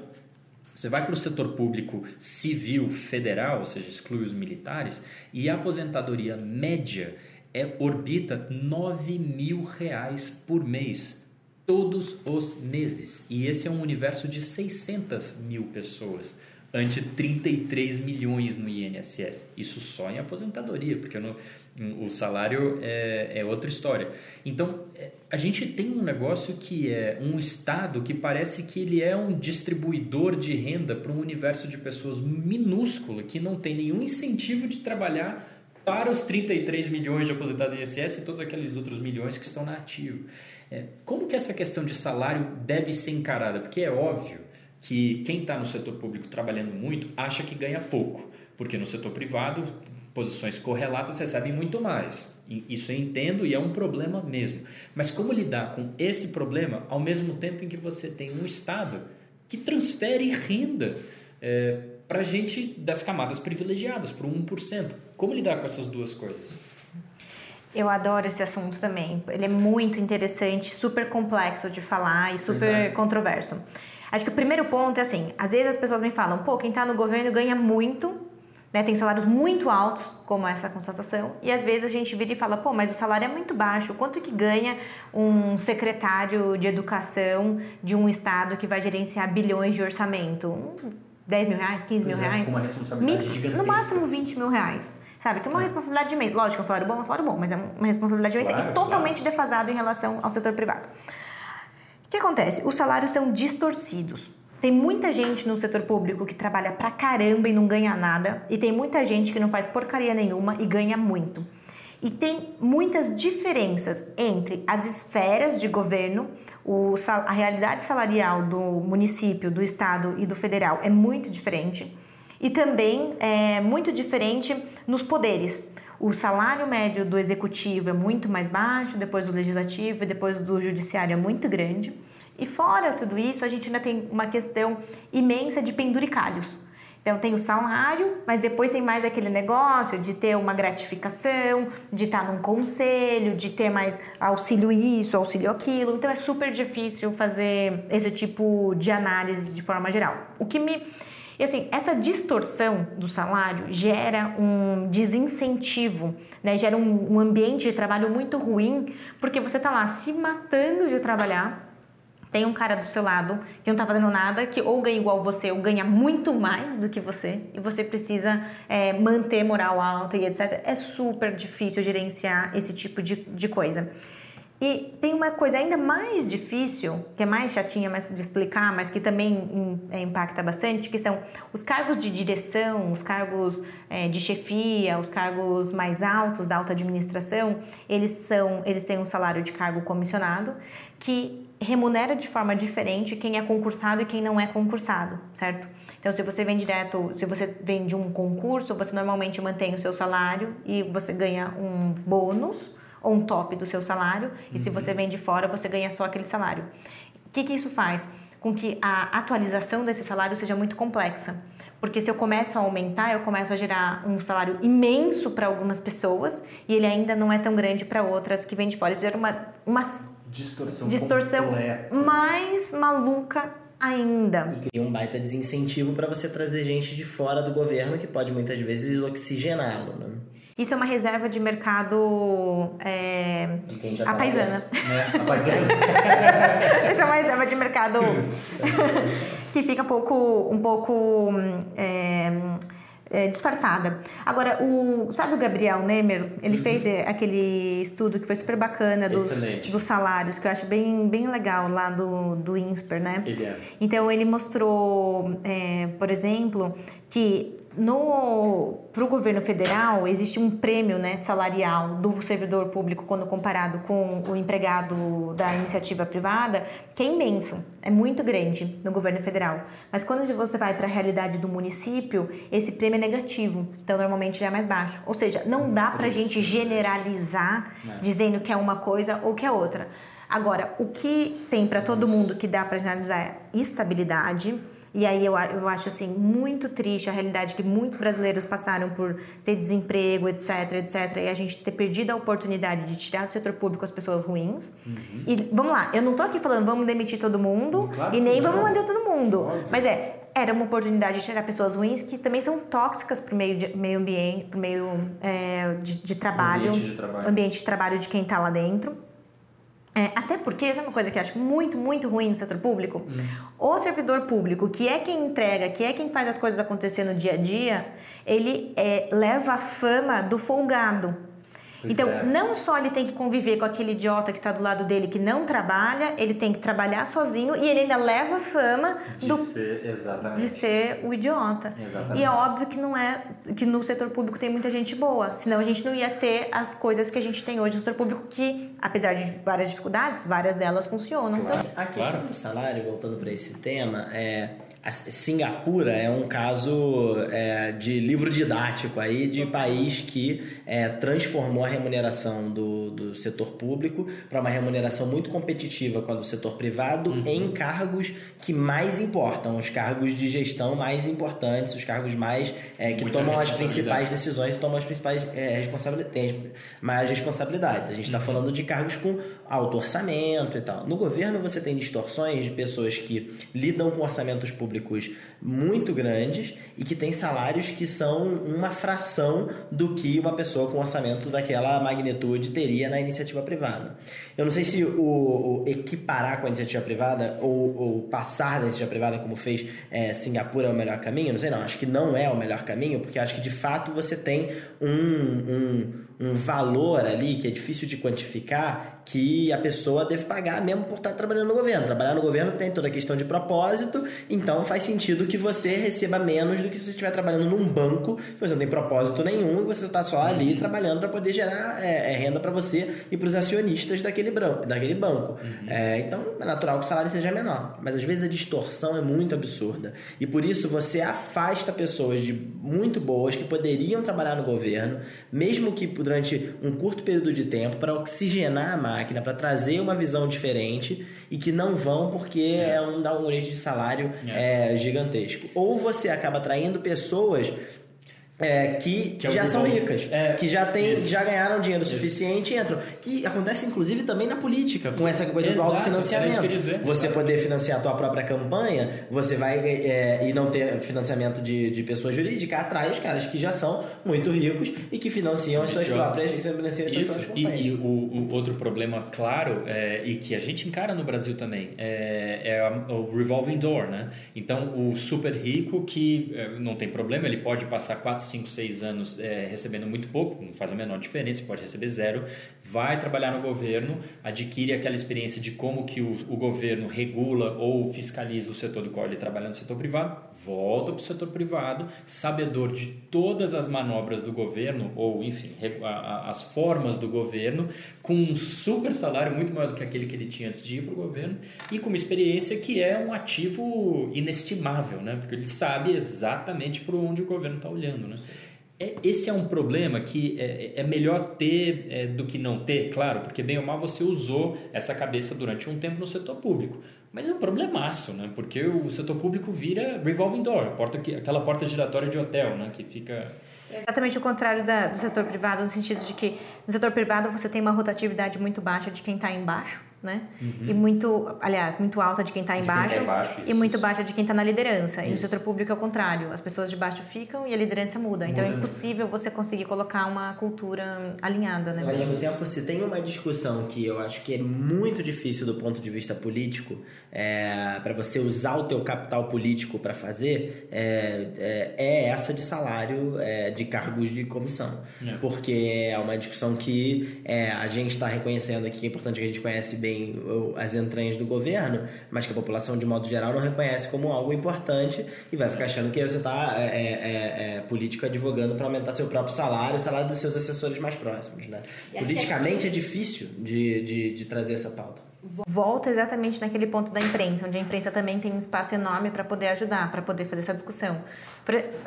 Você vai para o setor público civil federal, ou seja, exclui os militares, e a aposentadoria média é orbita 9 mil reais por mês, todos os meses. E esse é um universo de 600 mil pessoas, ante 33 milhões no INSS. Isso só em aposentadoria, porque no, o salário é, é outra história. Então, é, a gente tem um negócio que é um Estado que parece que ele é um distribuidor de renda para um universo de pessoas minúsculo, que não tem nenhum incentivo de trabalhar para os 33 milhões de aposentados do INSS e todos aqueles outros milhões que estão na ativo. É, como que essa questão de salário deve ser encarada? Porque é óbvio que quem está no setor público trabalhando muito acha que ganha pouco, porque no setor privado posições correlatas recebem muito mais. Isso eu entendo e é um problema mesmo. Mas como lidar com esse problema ao mesmo tempo em que você tem um Estado que transfere renda é, para gente das camadas privilegiadas, para o 1%? Como lidar com essas duas coisas? Eu adoro esse assunto também. Ele é muito interessante, super complexo de falar e super controverso. Acho que o primeiro ponto é assim: às vezes as pessoas me falam, pô, quem tá no governo ganha muito, né, tem salários muito altos, como essa constatação, e às vezes a gente vira e fala, pô, mas o salário é muito baixo, quanto que ganha um secretário de educação de um estado que vai gerenciar bilhões de orçamento? Um, 10 mil reais, 15 Pois mil é, reais? com uma responsabilidade Mil- gigantesca. No máximo 20 mil reais. Sabe? Que é uma responsabilidade de mês. Lógico, é um salário bom, é um salário bom, mas é uma responsabilidade imensa Claro, e totalmente defasado em relação ao setor privado. O que acontece? Os salários são distorcidos. Tem muita gente no setor público que trabalha pra caramba e não ganha nada, e tem muita gente que não faz porcaria nenhuma e ganha muito. E tem muitas diferenças entre as esferas de governo, o a realidade salarial do município, do estado e do federal é muito diferente. E também é muito diferente nos poderes. O salário médio do executivo é muito mais baixo, depois do legislativo e depois do judiciário é muito grande. E fora tudo isso, a gente ainda tem uma questão imensa de penduricalhos. Então tem o salário, mas depois tem mais aquele negócio de ter uma gratificação, de estar num conselho, de ter mais auxílio isso, auxílio aquilo. Então é super difícil fazer esse tipo de análise de forma geral. O que me e assim, essa distorção do salário gera um desincentivo, né? gera um, um ambiente de trabalho muito ruim, porque você tá lá se matando de trabalhar, tem um cara do seu lado que não tá fazendo nada, que ou ganha igual você, ou ganha muito mais do que você, e você precisa é, manter moral alta e etc. É super difícil gerenciar esse tipo de, de coisa. E tem uma coisa ainda mais difícil, que é mais chatinha mais de explicar, mas que também é, impacta bastante, que são os cargos de direção, os cargos é, de chefia, os cargos mais altos da alta administração, eles são, eles têm um salário de cargo comissionado que remunera de forma diferente quem é concursado e quem não é concursado, certo? Então, se você vem direto, se você vem de um concurso, você normalmente mantém o seu salário e você ganha um bônus ou um top do seu salário. E se você vem de fora, você ganha só aquele salário. O que, que isso faz? Com que a atualização desse salário seja muito complexa. Porque se eu começo a aumentar, eu começo a gerar um salário imenso para algumas pessoas e ele ainda não é tão grande para outras que vêm de fora. Isso gera uma, uma Distorção, distorção completa. mais maluca ainda. E um baita desincentivo para você trazer gente de fora do governo que pode muitas vezes oxigená-lo, né? Isso é uma reserva de mercado é, De quem já tá a paisana. É, a paisana. Essa é uma reserva de mercado que fica um pouco, um pouco hum, é, é, disfarçada. Agora, o, sabe o Gabriel Nemer? Ele fez é, aquele estudo que foi super bacana dos, Excelente. dos salários, que eu acho bem, bem legal lá do, do INSPER, né? Ele é. Então ele mostrou, é, por exemplo, que para o governo federal existe um prêmio né, salarial do servidor público quando comparado com o empregado da iniciativa privada que é imenso, é muito grande no governo federal. Mas quando você vai para a realidade do município, esse prêmio é negativo, então normalmente já é mais baixo. Ou seja, não dá para a gente generalizar dizendo que é uma coisa ou que é outra. Agora, o que tem para todo mundo que dá para generalizar é estabilidade. E aí eu, eu acho assim muito triste a realidade que muitos brasileiros passaram por ter desemprego, etc, etc, e a gente ter perdido a oportunidade de tirar do setor público as pessoas ruins. E vamos lá, eu não tô aqui falando vamos demitir todo mundo Claro e nem vamos manter todo mundo. Óbvio. Mas é, era uma oportunidade de tirar pessoas ruins que também são tóxicas para o meio, de- meio ambiente, para o meio é, de, de trabalho, Ambiente de trabalho. ambiente de trabalho de quem está lá dentro. É, até porque, sabe uma coisa que eu acho muito, muito ruim no setor público? Hum. O servidor público, que é quem entrega, que é quem faz as coisas acontecer no dia a dia, ele é, leva a fama do folgado. Pois então, é. não só ele tem que conviver com aquele idiota que está do lado dele que não trabalha, ele tem que trabalhar sozinho e ele ainda leva a fama De do ser, exatamente. de ser o idiota. Exatamente. E é óbvio que não é que no setor público tem muita gente boa, senão a gente não ia ter as coisas que a gente tem hoje no setor público que, apesar de várias dificuldades, várias delas funcionam. Então, A questão Claro. do salário, voltando para esse tema, é Singapura é um caso é, de livro didático aí de país que é, transformou a remuneração do, do setor público para uma remuneração muito competitiva com a do setor privado em cargos que mais importam, os cargos de gestão mais importantes, os cargos mais é, que Muita tomam as principais decisões e tomam as principais é, responsabilidades, mais responsabilidades. A gente está falando de cargos com alto orçamento e tal. No governo você tem distorções de pessoas que lidam com orçamentos públicos muito grandes e que têm salários que são uma fração do que uma pessoa com orçamento daquela magnitude teria na iniciativa privada. Eu não sei se o, o equiparar com a iniciativa privada ou, ou passar da iniciativa privada como fez é, Singapura é o melhor caminho, não sei não, acho que não é o melhor caminho, porque acho que de fato você tem um, um, um valor ali que é difícil de quantificar que a pessoa deve pagar mesmo por estar trabalhando no governo. Trabalhar no governo tem toda a questão de propósito, então faz sentido que você receba menos do que se você estiver trabalhando num banco, que você não tem propósito nenhum, e você está só ali trabalhando para poder gerar é, é, renda para você e para os acionistas daquele, branco, daquele banco. É, então é natural que o salário seja menor, mas às vezes a distorção é muito absurda e por isso você afasta pessoas de muito boas que poderiam trabalhar no governo, mesmo que durante um curto período de tempo, para oxigenar a máquina, para trazer uma visão diferente e que não vão porque é, um downgrade de salário é, gigantesco. Ou você acaba atraindo pessoas é, que, Que é já são ricas, é, que já, tem, isso. já ganharam dinheiro suficiente e entram. Que acontece inclusive também na política, com essa coisa Exato, do autofinanciamento. que dizer. Você poder financiar a tua própria campanha, você vai é, e não ter financiamento de, de pessoa jurídica, atrai os caras que já são muito ricos e que financiam as suas próprias, financiam as suas próprias e, campanhas. e o, o outro problema claro é, e que a gente encara no Brasil também é, é o revolving door, né? Então o super rico que é, não tem problema, ele pode passar 4, 5, 6 anos é, recebendo muito pouco, não faz a menor diferença, pode receber zero, vai trabalhar no governo, adquire aquela experiência de como que o, o governo regula ou fiscaliza o setor do qual ele trabalha no setor privado, volta para o setor privado, sabedor de todas as manobras do governo, ou enfim, as formas do governo, com um super salário muito maior do que aquele que ele tinha antes de ir para o governo, e com uma experiência que é um ativo inestimável, né? porque ele sabe exatamente para onde o governo está olhando. Né? É, esse é um problema que é, é melhor ter é, do que não ter, claro, porque bem ou mal você usou essa cabeça durante um tempo no setor público. Mas é um problemaço, né? Porque o setor público vira revolving door, porta que, aquela porta giratória de hotel, né? Que fica... Exatamente o contrário da, do setor privado, no sentido de que no setor privado você tem uma rotatividade muito baixa de quem está embaixo né? Uhum. E muito, aliás, muito alta de quem está embaixo, tá embaixo e muito baixa de quem está na liderança. Isso. E no setor público é o contrário, as pessoas de baixo ficam e a liderança muda. Então é muda. é impossível você conseguir colocar uma cultura alinhada, né? Ao mesmo tempo, se tem uma discussão que eu acho que é muito difícil do ponto de vista político, é, para você usar o teu capital político para fazer, é, é, é, essa de salário é, de cargos de comissão. É. Porque é uma discussão que é, a gente está reconhecendo aqui, é importante que a gente conhece bem as entranhas do governo, mas que a população, de modo geral, não reconhece como algo importante e vai ficar achando que você está, é, é, é, é, político, advogando para aumentar seu próprio salário, o salário dos seus assessores mais próximos. Né? Politicamente é difícil de, de, de trazer essa pauta volta exatamente naquele ponto da imprensa, onde a imprensa também tem um espaço enorme para poder ajudar, para poder fazer essa discussão.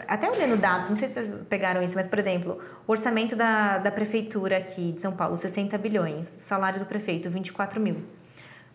Até olhando dados, não sei se vocês pegaram isso, mas, por exemplo, o orçamento da, da prefeitura aqui de São Paulo, 60 bilhões, salário do prefeito, 24 mil.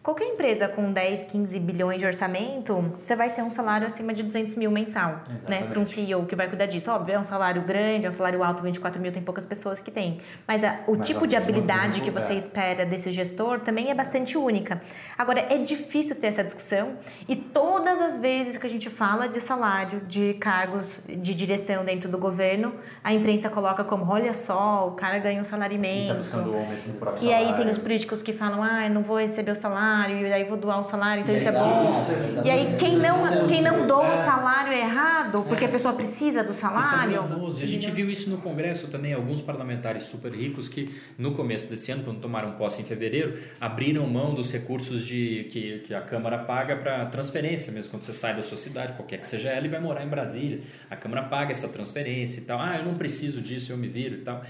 Qualquer empresa com 10, 15 bilhões de orçamento, você vai ter um salário acima de 200 mil mensal, Exatamente. né? Para um CEO que vai cuidar disso. Óbvio, é um salário grande, é um salário alto, 24 mil, tem poucas pessoas que têm. Mas a, o Mas tipo de habilidade que você espera desse gestor também é bastante única. Agora, é difícil ter essa discussão e todas as vezes que a gente fala de salário, de cargos de direção dentro do governo, a imprensa coloca como, olha só, o cara ganha um salário tá imenso. Tá e aí tem os políticos que falam, ah, eu não vou receber o salário salário, e aí vou doar o salário, então isso é bom. e aí quem não, quem não doa o salário é errado, porque a pessoa precisa do salário. Isso é a gente viu isso no Congresso também, alguns parlamentares super ricos que no começo desse ano, quando tomaram posse em fevereiro, abriram mão dos recursos de que, que a Câmara paga para transferência mesmo, quando você sai da sua cidade, qualquer que seja ela, e vai morar em Brasília. A Câmara paga essa transferência e tal. Ah, eu não preciso disso, eu me viro e tal.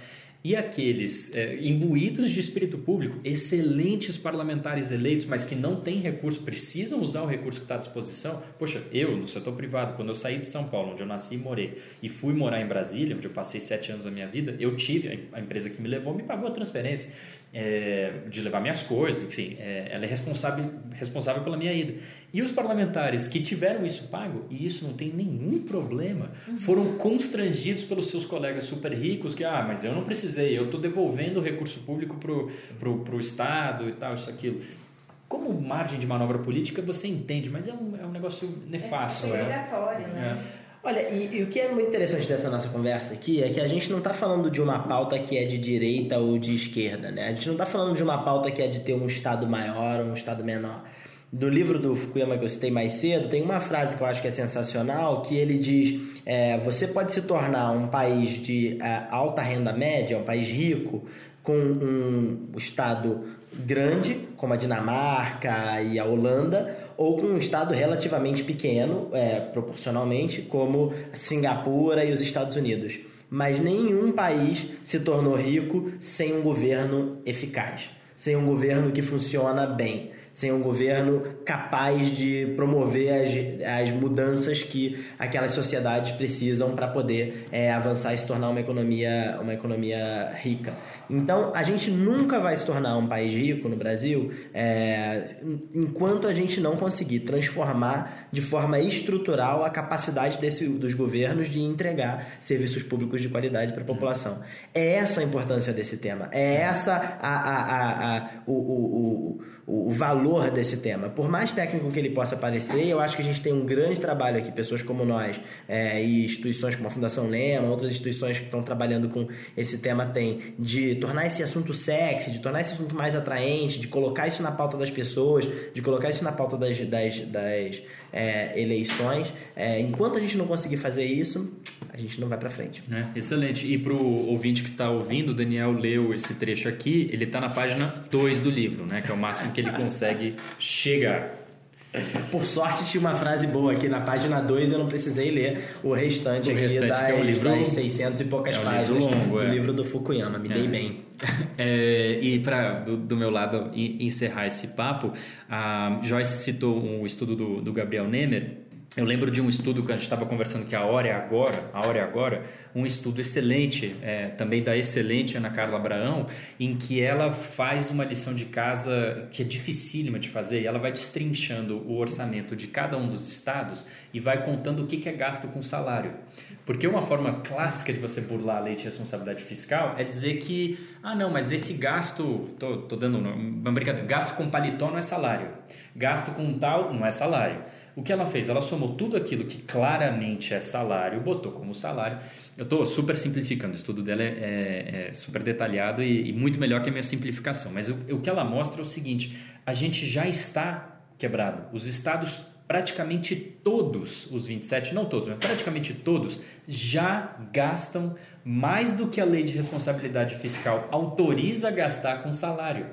E aqueles é, imbuídos de espírito público, excelentes parlamentares eleitos, mas que não têm recurso, precisam usar o recurso que está à disposição. Poxa, eu, no setor privado, quando eu saí de São Paulo, onde eu nasci e morei, e fui morar em Brasília, onde eu passei sete anos da minha vida, eu tive, a empresa que me levou me pagou a transferência é, de levar minhas coisas, enfim, é, ela é responsável, responsável pela minha ida. E os parlamentares que tiveram isso pago, e isso não tem nenhum problema, uhum. foram constrangidos pelos seus colegas super ricos que, ah, mas eu não precisei, eu estou devolvendo o recurso público para o pro, pro Estado e tal, isso, aquilo. Como margem de manobra política, você entende, mas é um, é um negócio nefasto. É obrigatório, né? né? É. Olha, e, e, o que é muito interessante dessa nossa conversa aqui é que a gente não está falando de uma pauta que é de direita ou de esquerda, né? A gente não está falando de uma pauta que é de ter um Estado maior ou um Estado menor. No livro do Fukuyama que eu citei mais cedo, tem uma frase que eu acho que é sensacional, que ele diz, é, você pode se tornar um país de é, alta renda média, um país rico, com um Estado grande, como a Dinamarca e a Holanda, ou com um estado relativamente pequeno, é, proporcionalmente, como Singapura e os Estados Unidos. Mas nenhum país se tornou rico sem um governo eficaz, sem um governo que funciona bem sem um governo capaz de promover as, as mudanças que aquelas sociedades precisam para poder é, avançar e se tornar uma economia, uma economia rica. Então, a gente nunca vai se tornar um país rico no Brasil é, enquanto a gente não conseguir transformar de forma estrutural a capacidade desse, dos governos de entregar serviços públicos de qualidade para a população. É essa a importância desse tema. É essa a, a, a, a o, o, o, o valor desse tema. Por mais técnico que ele possa parecer, eu acho que a gente tem um grande trabalho aqui, pessoas como nós é, e instituições como a Fundação Lema, outras instituições que estão trabalhando com esse tema têm de tornar esse assunto sexy, de tornar esse assunto mais atraente, de colocar isso na pauta das pessoas, de colocar isso na pauta das, das, das é, eleições. É, enquanto a gente não conseguir fazer isso, a gente não vai para frente. É, excelente. E para o ouvinte que está ouvindo, o Daniel leu esse trecho aqui, ele está na página 2 do livro, né? Que é o máximo que ele consegue chegar. Por sorte, tinha uma frase boa aqui na página 2, eu não precisei ler o restante O aqui restante, das, é um livro- das 600 e poucas é um livro páginas longo, do é. livro do Fukuyama. Me dei É. bem. É, e para do, do meu lado en- encerrar esse papo, a Joyce citou um estudo do, do Gabriel Nemer. Eu lembro de um estudo que a gente estava conversando que a hora é agora, a hora é agora, um estudo excelente, é, também da excelente Ana Carla Abraão, em que ela faz uma lição de casa que é dificílima de fazer e ela vai destrinchando o orçamento de cada um dos estados e vai contando o que que é gasto com salário. Porque uma forma clássica de você burlar a lei de responsabilidade fiscal é dizer que, ah, não, mas esse gasto, tô, tô dando uma brincadeira, gasto com paletó não é salário, gasto com tal não é salário. O que ela fez? Ela somou tudo aquilo que claramente é salário, botou como salário. Eu estou super simplificando, o estudo dela é, é- é super detalhado e, e muito melhor que a minha simplificação. Mas o, o que ela mostra é o seguinte: a gente já está quebrado. Os estados praticamente todos, os 27, não todos, mas praticamente todos, já gastam mais do que a lei de responsabilidade fiscal autoriza a gastar com salário.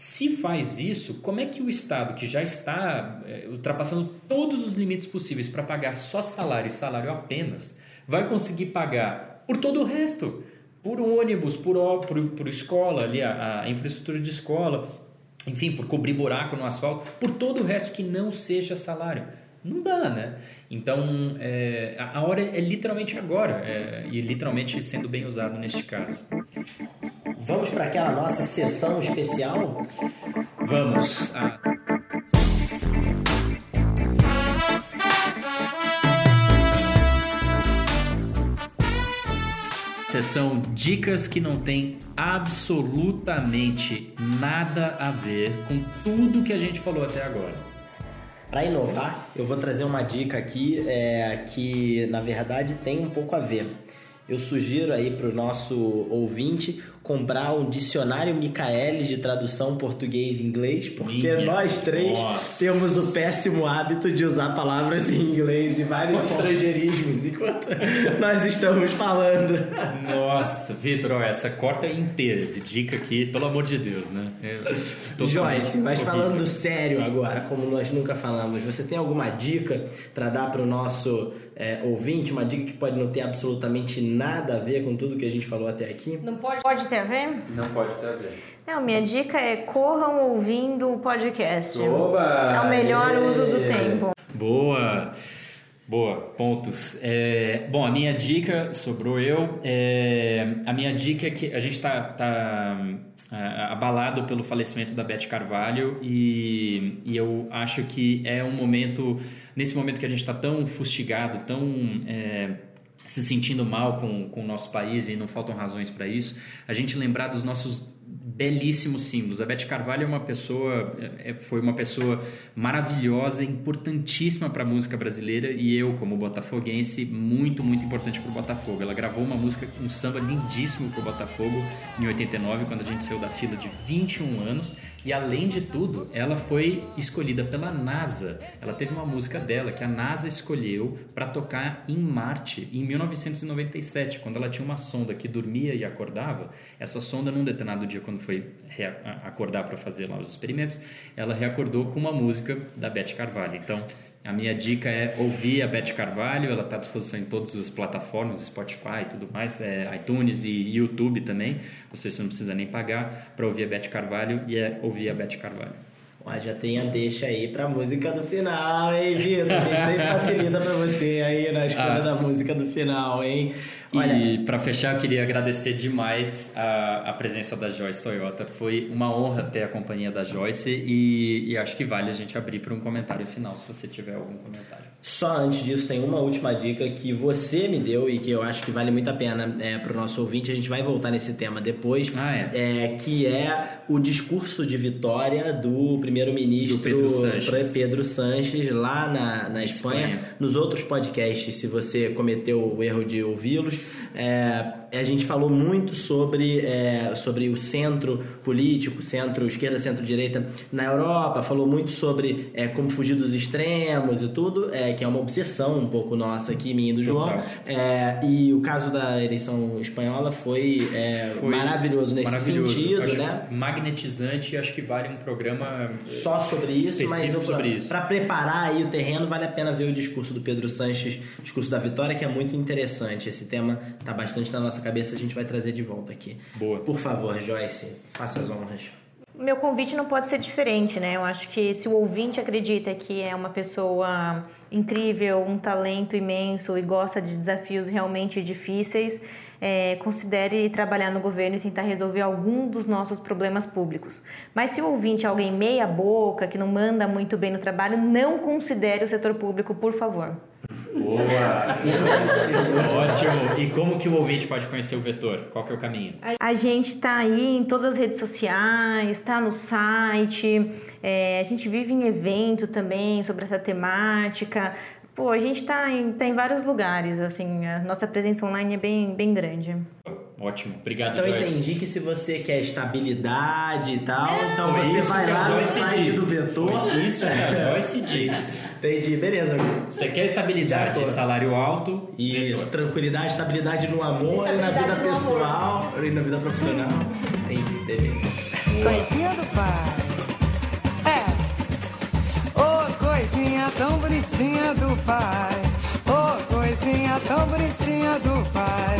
Se faz isso, como é que o Estado, que já está eh, ultrapassando todos os limites possíveis para pagar só salário e salário apenas, vai conseguir pagar por todo o resto? Por ônibus, por, por, por escola, ali, a, a infraestrutura de escola, enfim, por cobrir buraco no asfalto, por todo o resto que não seja salário. Não dá, né? Então, é, a hora é literalmente agora, é, e literalmente sendo bem usado neste caso. Vamos para aquela nossa sessão especial? Vamos. Ah, Sessão Dicas que não tem absolutamente nada a ver com tudo que a gente falou até agora. Para inovar, eu vou trazer uma dica aqui é, que na verdade tem um pouco a ver. Eu sugiro aí para o nosso ouvinte comprar um dicionário Michaelis de tradução português-inglês, porque Minha nós três nossa. temos o péssimo hábito de usar palavras em inglês e vários estrangeirismos enquanto nós estamos falando. Nossa, Vitor, essa corta inteira de dica aqui, pelo amor de Deus, né? Totalmente Joyce, mas falando sério agora, como nós nunca falamos, você tem alguma dica para dar para o nosso é, ouvinte? Uma dica que pode não ter absolutamente nada a ver com tudo que a gente falou até aqui? Não pode, pode ter a ver? Não pode ter a ver. Não, minha dica é corram ouvindo o podcast. Oba! É o melhor Aê! uso do tempo. Boa, boa, pontos. É, bom, a minha dica, sobrou eu, é, a minha dica é que a gente está tá, ah, abalado pelo falecimento da Beth Carvalho e, e eu acho que é um momento, nesse momento que a gente está tão fustigado, tão... é, se sentindo mal com, com o nosso país e não faltam razões para isso, a gente lembrar dos nossos belíssimos símbolos. A Beth Carvalho é uma pessoa, é- é- foi uma pessoa maravilhosa, importantíssima para a música brasileira e eu, como botafoguense, muito, muito importante para o Botafogo. Ela gravou uma música, um samba lindíssimo para o Botafogo em 89, quando a gente saiu da fila de 21 anos. E além de tudo, ela foi escolhida pela NASA. Ela teve uma música dela que a NASA escolheu para tocar em Marte em 1997, quando ela tinha uma sonda que dormia e acordava. Essa sonda, num determinado dia, quando foi acordar para fazer lá os experimentos, ela reacordou com uma música da Beth Carvalho. Então, a minha dica é ouvir a Beth Carvalho. Ela está à disposição em todas as plataformas, Spotify e tudo mais, é, iTunes e YouTube também. Ou seja, você não precisa nem pagar para ouvir a Beth Carvalho e é ouvir a Beth Carvalho. Ó, já tem a deixa aí pra música do final, hein, Vitor? A gente facilita pra você aí na escolha Ah. da música do final, hein? Olha, E para fechar, eu queria agradecer demais a, a presença da Joyce Toyota. Foi uma honra ter a companhia da Joyce e, e acho que vale a gente abrir para um comentário final, se você tiver algum comentário. Só antes disso, tem uma última dica que você me deu e que eu acho que vale muito a pena é, para o nosso ouvinte. A gente vai voltar nesse tema depois. Ah, é. que é o discurso de vitória do primeiro-ministro Pedro Sanches. Pedro Sanches lá na, na Espanha. Espanha. Nos outros podcasts, se você cometeu o erro de ouvi-los, é, a gente falou muito sobre, é, sobre o centro político, centro esquerda, centro direita na Europa, falou muito sobre é, como fugir dos extremos e tudo, é, que é uma obsessão um pouco nossa aqui, minha e do João. É, e o caso da eleição espanhola foi, é, Foi maravilhoso nesse maravilhoso. sentido, Acho né? Magnetizante e acho que vale um programa Só sobre isso, mas específico sobre isso. para preparar aí o terreno, vale a pena ver o discurso do Pedro Sanches, discurso da vitória, que é muito interessante. Esse tema tá bastante na nossa cabeça, a gente vai trazer de volta aqui. Boa. Por favor, Joyce, faça as honras. Meu convite não pode ser diferente, né? Eu acho que se o ouvinte acredita que é uma pessoa incrível, um talento imenso e gosta de desafios realmente difíceis, é, considere trabalhar no governo e tentar resolver algum dos nossos problemas públicos. Mas se o ouvinte é alguém meia boca, que não manda muito bem no trabalho, não considere o setor público, por favor. Boa! Ótimo! E como que o ouvinte pode conhecer o vetor? Qual que é o caminho? A gente tá aí em todas as redes sociais, tá no site, é, a gente vive em evento também sobre essa temática. Pô, a gente tá em, tá em vários lugares, assim, a nossa presença online é bem, bem grande. Ótimo. Obrigado, Então eu Joyce. entendi que se você quer estabilidade e tal, então Foi você isso vai lá no Joyce site disse. do vetor. Foi isso que a Joyce disse. Entendi, beleza. Você quer estabilidade, salário alto, Isso, vetor. tranquilidade, estabilidade no amor e na vida no amor. pessoal e na vida profissional. Entendi, beleza. Coisinha do pai. É. Ô, coisinha tão bonitinha do pai. Ô, coisinha tão bonitinha do pai.